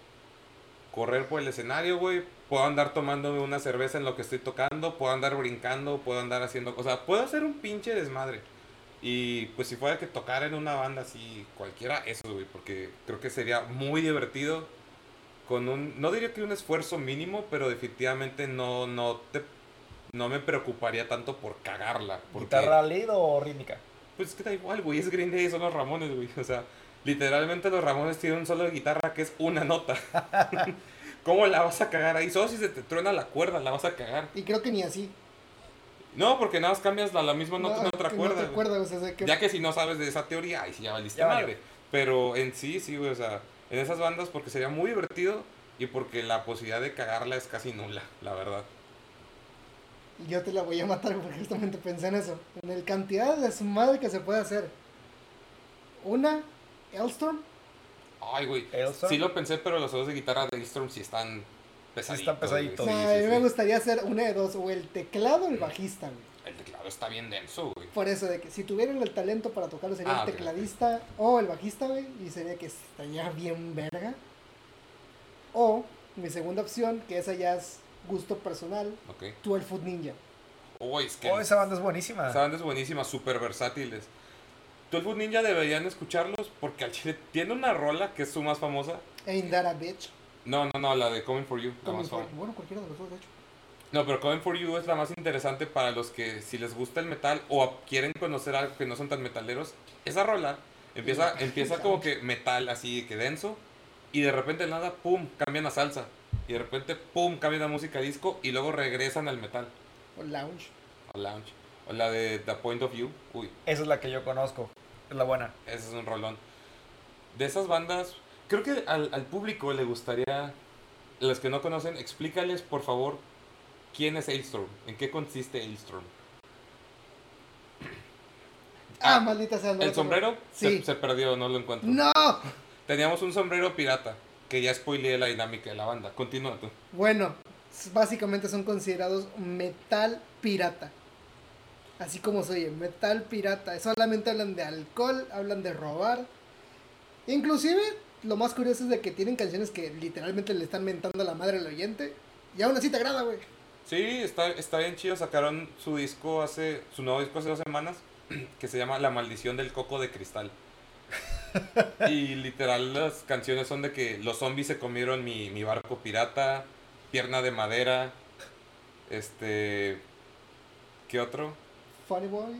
correr por el escenario, güey. Puedo andar tomándome una cerveza en lo que estoy tocando. Puedo andar brincando. Puedo andar haciendo cosas. Puedo hacer un pinche desmadre. Y pues si fuera que tocar en una banda así, cualquiera, eso, güey. Porque creo que sería muy divertido. Con un, no diría que un esfuerzo mínimo, pero definitivamente no, no te, no me preocuparía tanto por cagarla. Porque, ¿Guitarra lead o rítmica? pues es que da igual, güey. Es Green Day, son los Ramones, güey. O sea, literalmente los Ramones tienen un solo de guitarra que es una nota. (laughs) ¿Cómo la vas a cagar ahí? Solo si se te truena la cuerda, la vas a cagar. y creo que ni así. No, porque nada más cambias la, la misma nota en No, otra que cuerda. No o sea, que Ya que si no sabes de esa teoría, ahí sí ya valiste Ya madre. Pero en sí, sí, güey, o sea, en esas bandas porque sería muy divertido y porque la posibilidad de cagarla es casi nula, la verdad. yo te la voy a matar porque justamente pensé en eso. En el cantidad de desmadre que se puede hacer. Una, Elstorm. Ay, güey. Elsa. Sí lo pensé, pero los juegos de guitarra de Storm sí están pesaditos. están pesaditos. Sí, a sí, mí me gustaría hacer una de dos, o el teclado o el bajista, güey. El teclado está bien denso, güey. Por eso, de que si tuvieran el talento para tocarlo sería Ah, el tecladista o el bajista, güey, y sería que estaría bien verga. O mi segunda opción, que esa ya es gusto personal, Ok. 12 Foot Ninja. Uy, es que Oh, esa banda es buenísima. esa banda es buenísima, súper versátiles. 12 Foot Ninja deberían escucharlos porque al chile tiene una rola que es su más famosa. Ain't That a Bitch. No, no, no, la de Coming For You. la Coming más for- famosa. bueno, cualquiera de los dos, de hecho. No, pero Coming For You es la más interesante para los que si les gusta el metal o quieren conocer algo que no son tan metaleros. Esa rola empieza, empieza como que metal así que denso y de repente nada, pum, cambian a salsa. Y de repente, pum, cambian a música disco y luego regresan al metal, O Lounge. al lounge. O la de The Point of View, uy, Esa es la que yo conozco. Es la buena. ese es un rolón. De esas bandas, creo que al, al público le gustaría, los que no conocen, explícales por favor quién es Ailstorm, en qué consiste Ailstorm. Ah, (coughs) Ah, maldita sea. no El sombrero Sí. se, se perdió, no lo encuentro. ¡No! Teníamos un sombrero pirata, que ya spoileé la dinámica de la banda. Continúa tú. Bueno, básicamente son considerados metal pirata. Así como se oye, metal pirata. Solamente hablan de alcohol, hablan de robar. Inclusive, lo más curioso es de que tienen canciones que literalmente le están mentando a la madre al oyente. Y aún así te agrada, güey. Sí, está, está bien chido. Sacaron su disco hace, su nuevo disco hace dos semanas, (clears throat) que se llama La maldición del coco de cristal. (laughs) y literal las canciones son de que los zombies se comieron mi, mi barco pirata, pierna de madera, este, ¿qué otro? Funny Boy.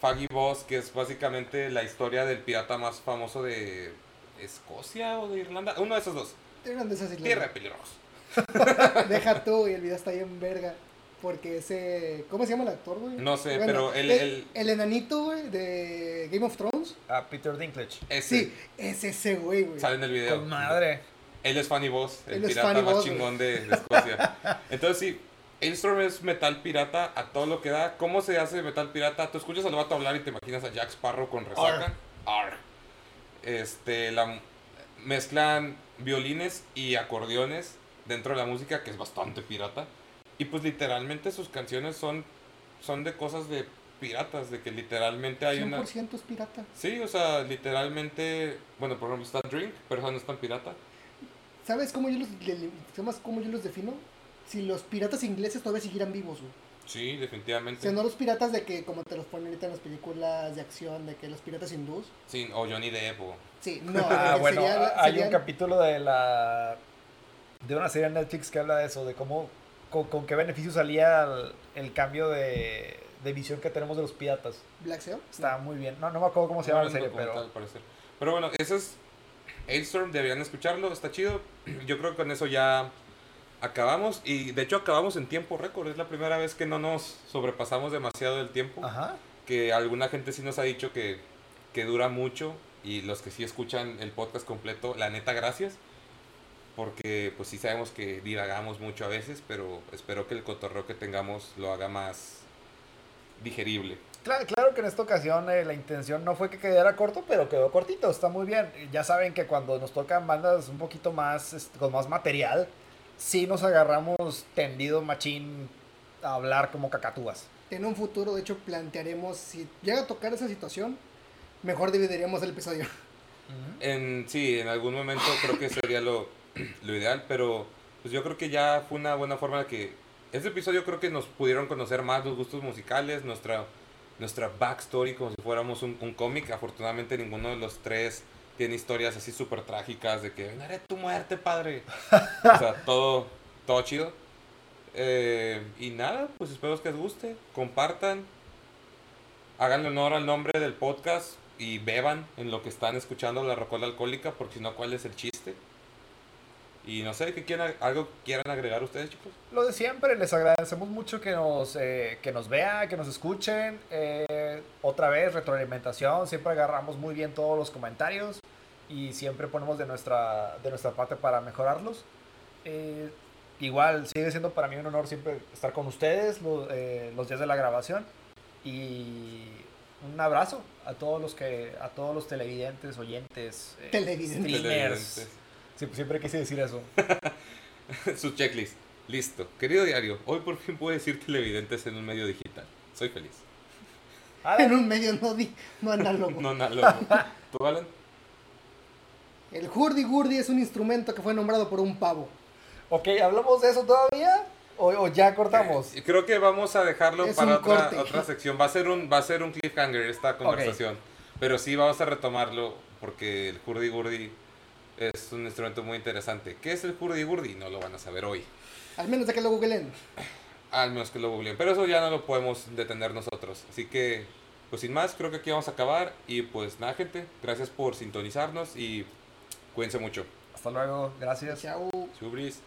Faggy Boss, que es básicamente la historia del pirata más famoso de Escocia o de Irlanda, uno de esos dos. Eran de esas islas. Tierra de pelirrojos. (laughs) Deja tú, y el video está bien verga. Porque ese. ¿Cómo se llama el actor, güey? No sé, pero el- el, el- el enanito, güey, de Game of Thrones. A Peter Dinklage. Ese Sí, es ese, güey, güey. sale en el video. Con madre. Él es Fanny Boss, el Él es pirata más Boss, chingón de, de Escocia. (laughs) Entonces sí, Ailstorm es metal pirata a todo lo que da. ¿Cómo se hace metal pirata? Tú escuchas al vato hablar y te imaginas a Jack Sparrow con resaca. Arr. Este, la, mezclan violines y acordeones dentro de la música, que es bastante pirata. Y pues literalmente sus canciones son, son de cosas de piratas, de que literalmente hay una... 100% es pirata. Sí, o sea, literalmente, bueno, por ejemplo está Drink, pero eso no es tan pirata. ¿Sabes cómo yo los, ¿sabes cómo yo los defino? Si los piratas ingleses todavía siguieran vivos, güey. Sí, O definitivamente. sea, no los piratas de que, como te los ponen ahorita en las películas de acción, de que los piratas hindús. Sí, o Johnny Depp o... Sí, (laughs) no. Ah, eh, bueno, sería- hay serían- un capítulo de la de una serie en Netflix que habla de eso, de cómo con, con qué beneficio salía el, el cambio de, de visión que tenemos de los piratas. Black Seal. Está muy bien. No, no me acuerdo cómo se llama la serie, pero tal, al parecer. Pero bueno, eso es Hailstorm, deberían escucharlo, está chido. (clears throat) Yo creo que con eso ya acabamos. Y de hecho acabamos en tiempo récord. Es la primera vez que no nos sobrepasamos demasiado del tiempo. ajá. Que alguna gente sí nos ha dicho que, que dura mucho. Y los que sí escuchan el podcast completo, la neta, gracias. Porque pues sí sabemos que divagamos mucho a veces, pero espero que el cotorreo que tengamos lo haga más digerible. Claro, claro que en esta ocasión eh, la intención no fue que quedara corto, pero quedó cortito, está muy bien. Ya saben que cuando nos tocan bandas un poquito más, este, con más material, sí nos agarramos tendido machín a hablar como cacatúas. En un futuro, de hecho, plantearemos, si llega a tocar esa situación, mejor dividiríamos el episodio. En, sí, en algún momento creo que sería lo, lo ideal, pero pues yo creo que ya fue una buena forma de que este episodio creo que nos pudieron conocer más los gustos musicales, nuestra, nuestra backstory como si fuéramos un, un cómic. Afortunadamente ninguno de los tres tiene historias así súper trágicas de que vengaré tu muerte, padre. o sea, (laughs) todo, todo chido. Eh, y nada, pues espero que les guste, compartan, háganle honor al nombre del podcast y beban en lo que están escuchando la rocola alcohólica, porque si no, ¿cuál es el chiste? Y no sé, ¿qué quieran, ¿algo quieran agregar ustedes, chicos? Lo de siempre, les agradecemos mucho que nos, eh, que nos vean, que nos escuchen. Eh, otra vez, retroalimentación, siempre agarramos muy bien todos los comentarios y siempre ponemos de nuestra, de nuestra parte para mejorarlos. Eh, igual, sigue siendo para mí un honor siempre estar con ustedes lo- eh, los días de la grabación y un abrazo a todos los que a todos los televidentes, oyentes, eh, Televidentes. streamers. Sí, siempre quise decir eso. (laughs) Su checklist. Listo. Querido diario, hoy por fin puedo decir televidentes en un medio digital. Soy feliz. Ah, En un medio no, di- no análogo. No, no. ¿Tú, Alan? El hurdy-gurdy es un instrumento que fue nombrado por un pavo. Ok, ¿hablamos de eso todavía? ¿O, o ya cortamos? Eh, Creo que vamos a dejarlo Es para otra, otra sección. Va a ser un va a ser un cliffhanger esta conversación. Pero sí vamos a retomarlo porque el hurdy gurdy es un instrumento muy interesante. ¿Qué es el hurdy gurdy? No lo van a saber hoy. Al menos de que lo googleen. Al menos que lo googleen. Pero eso ya no lo podemos detener nosotros. Así que, pues sin más, creo que aquí vamos a acabar. Y pues nada, gente. Gracias por sintonizarnos y cuídense mucho. Hasta luego, gracias. Chao. Subris.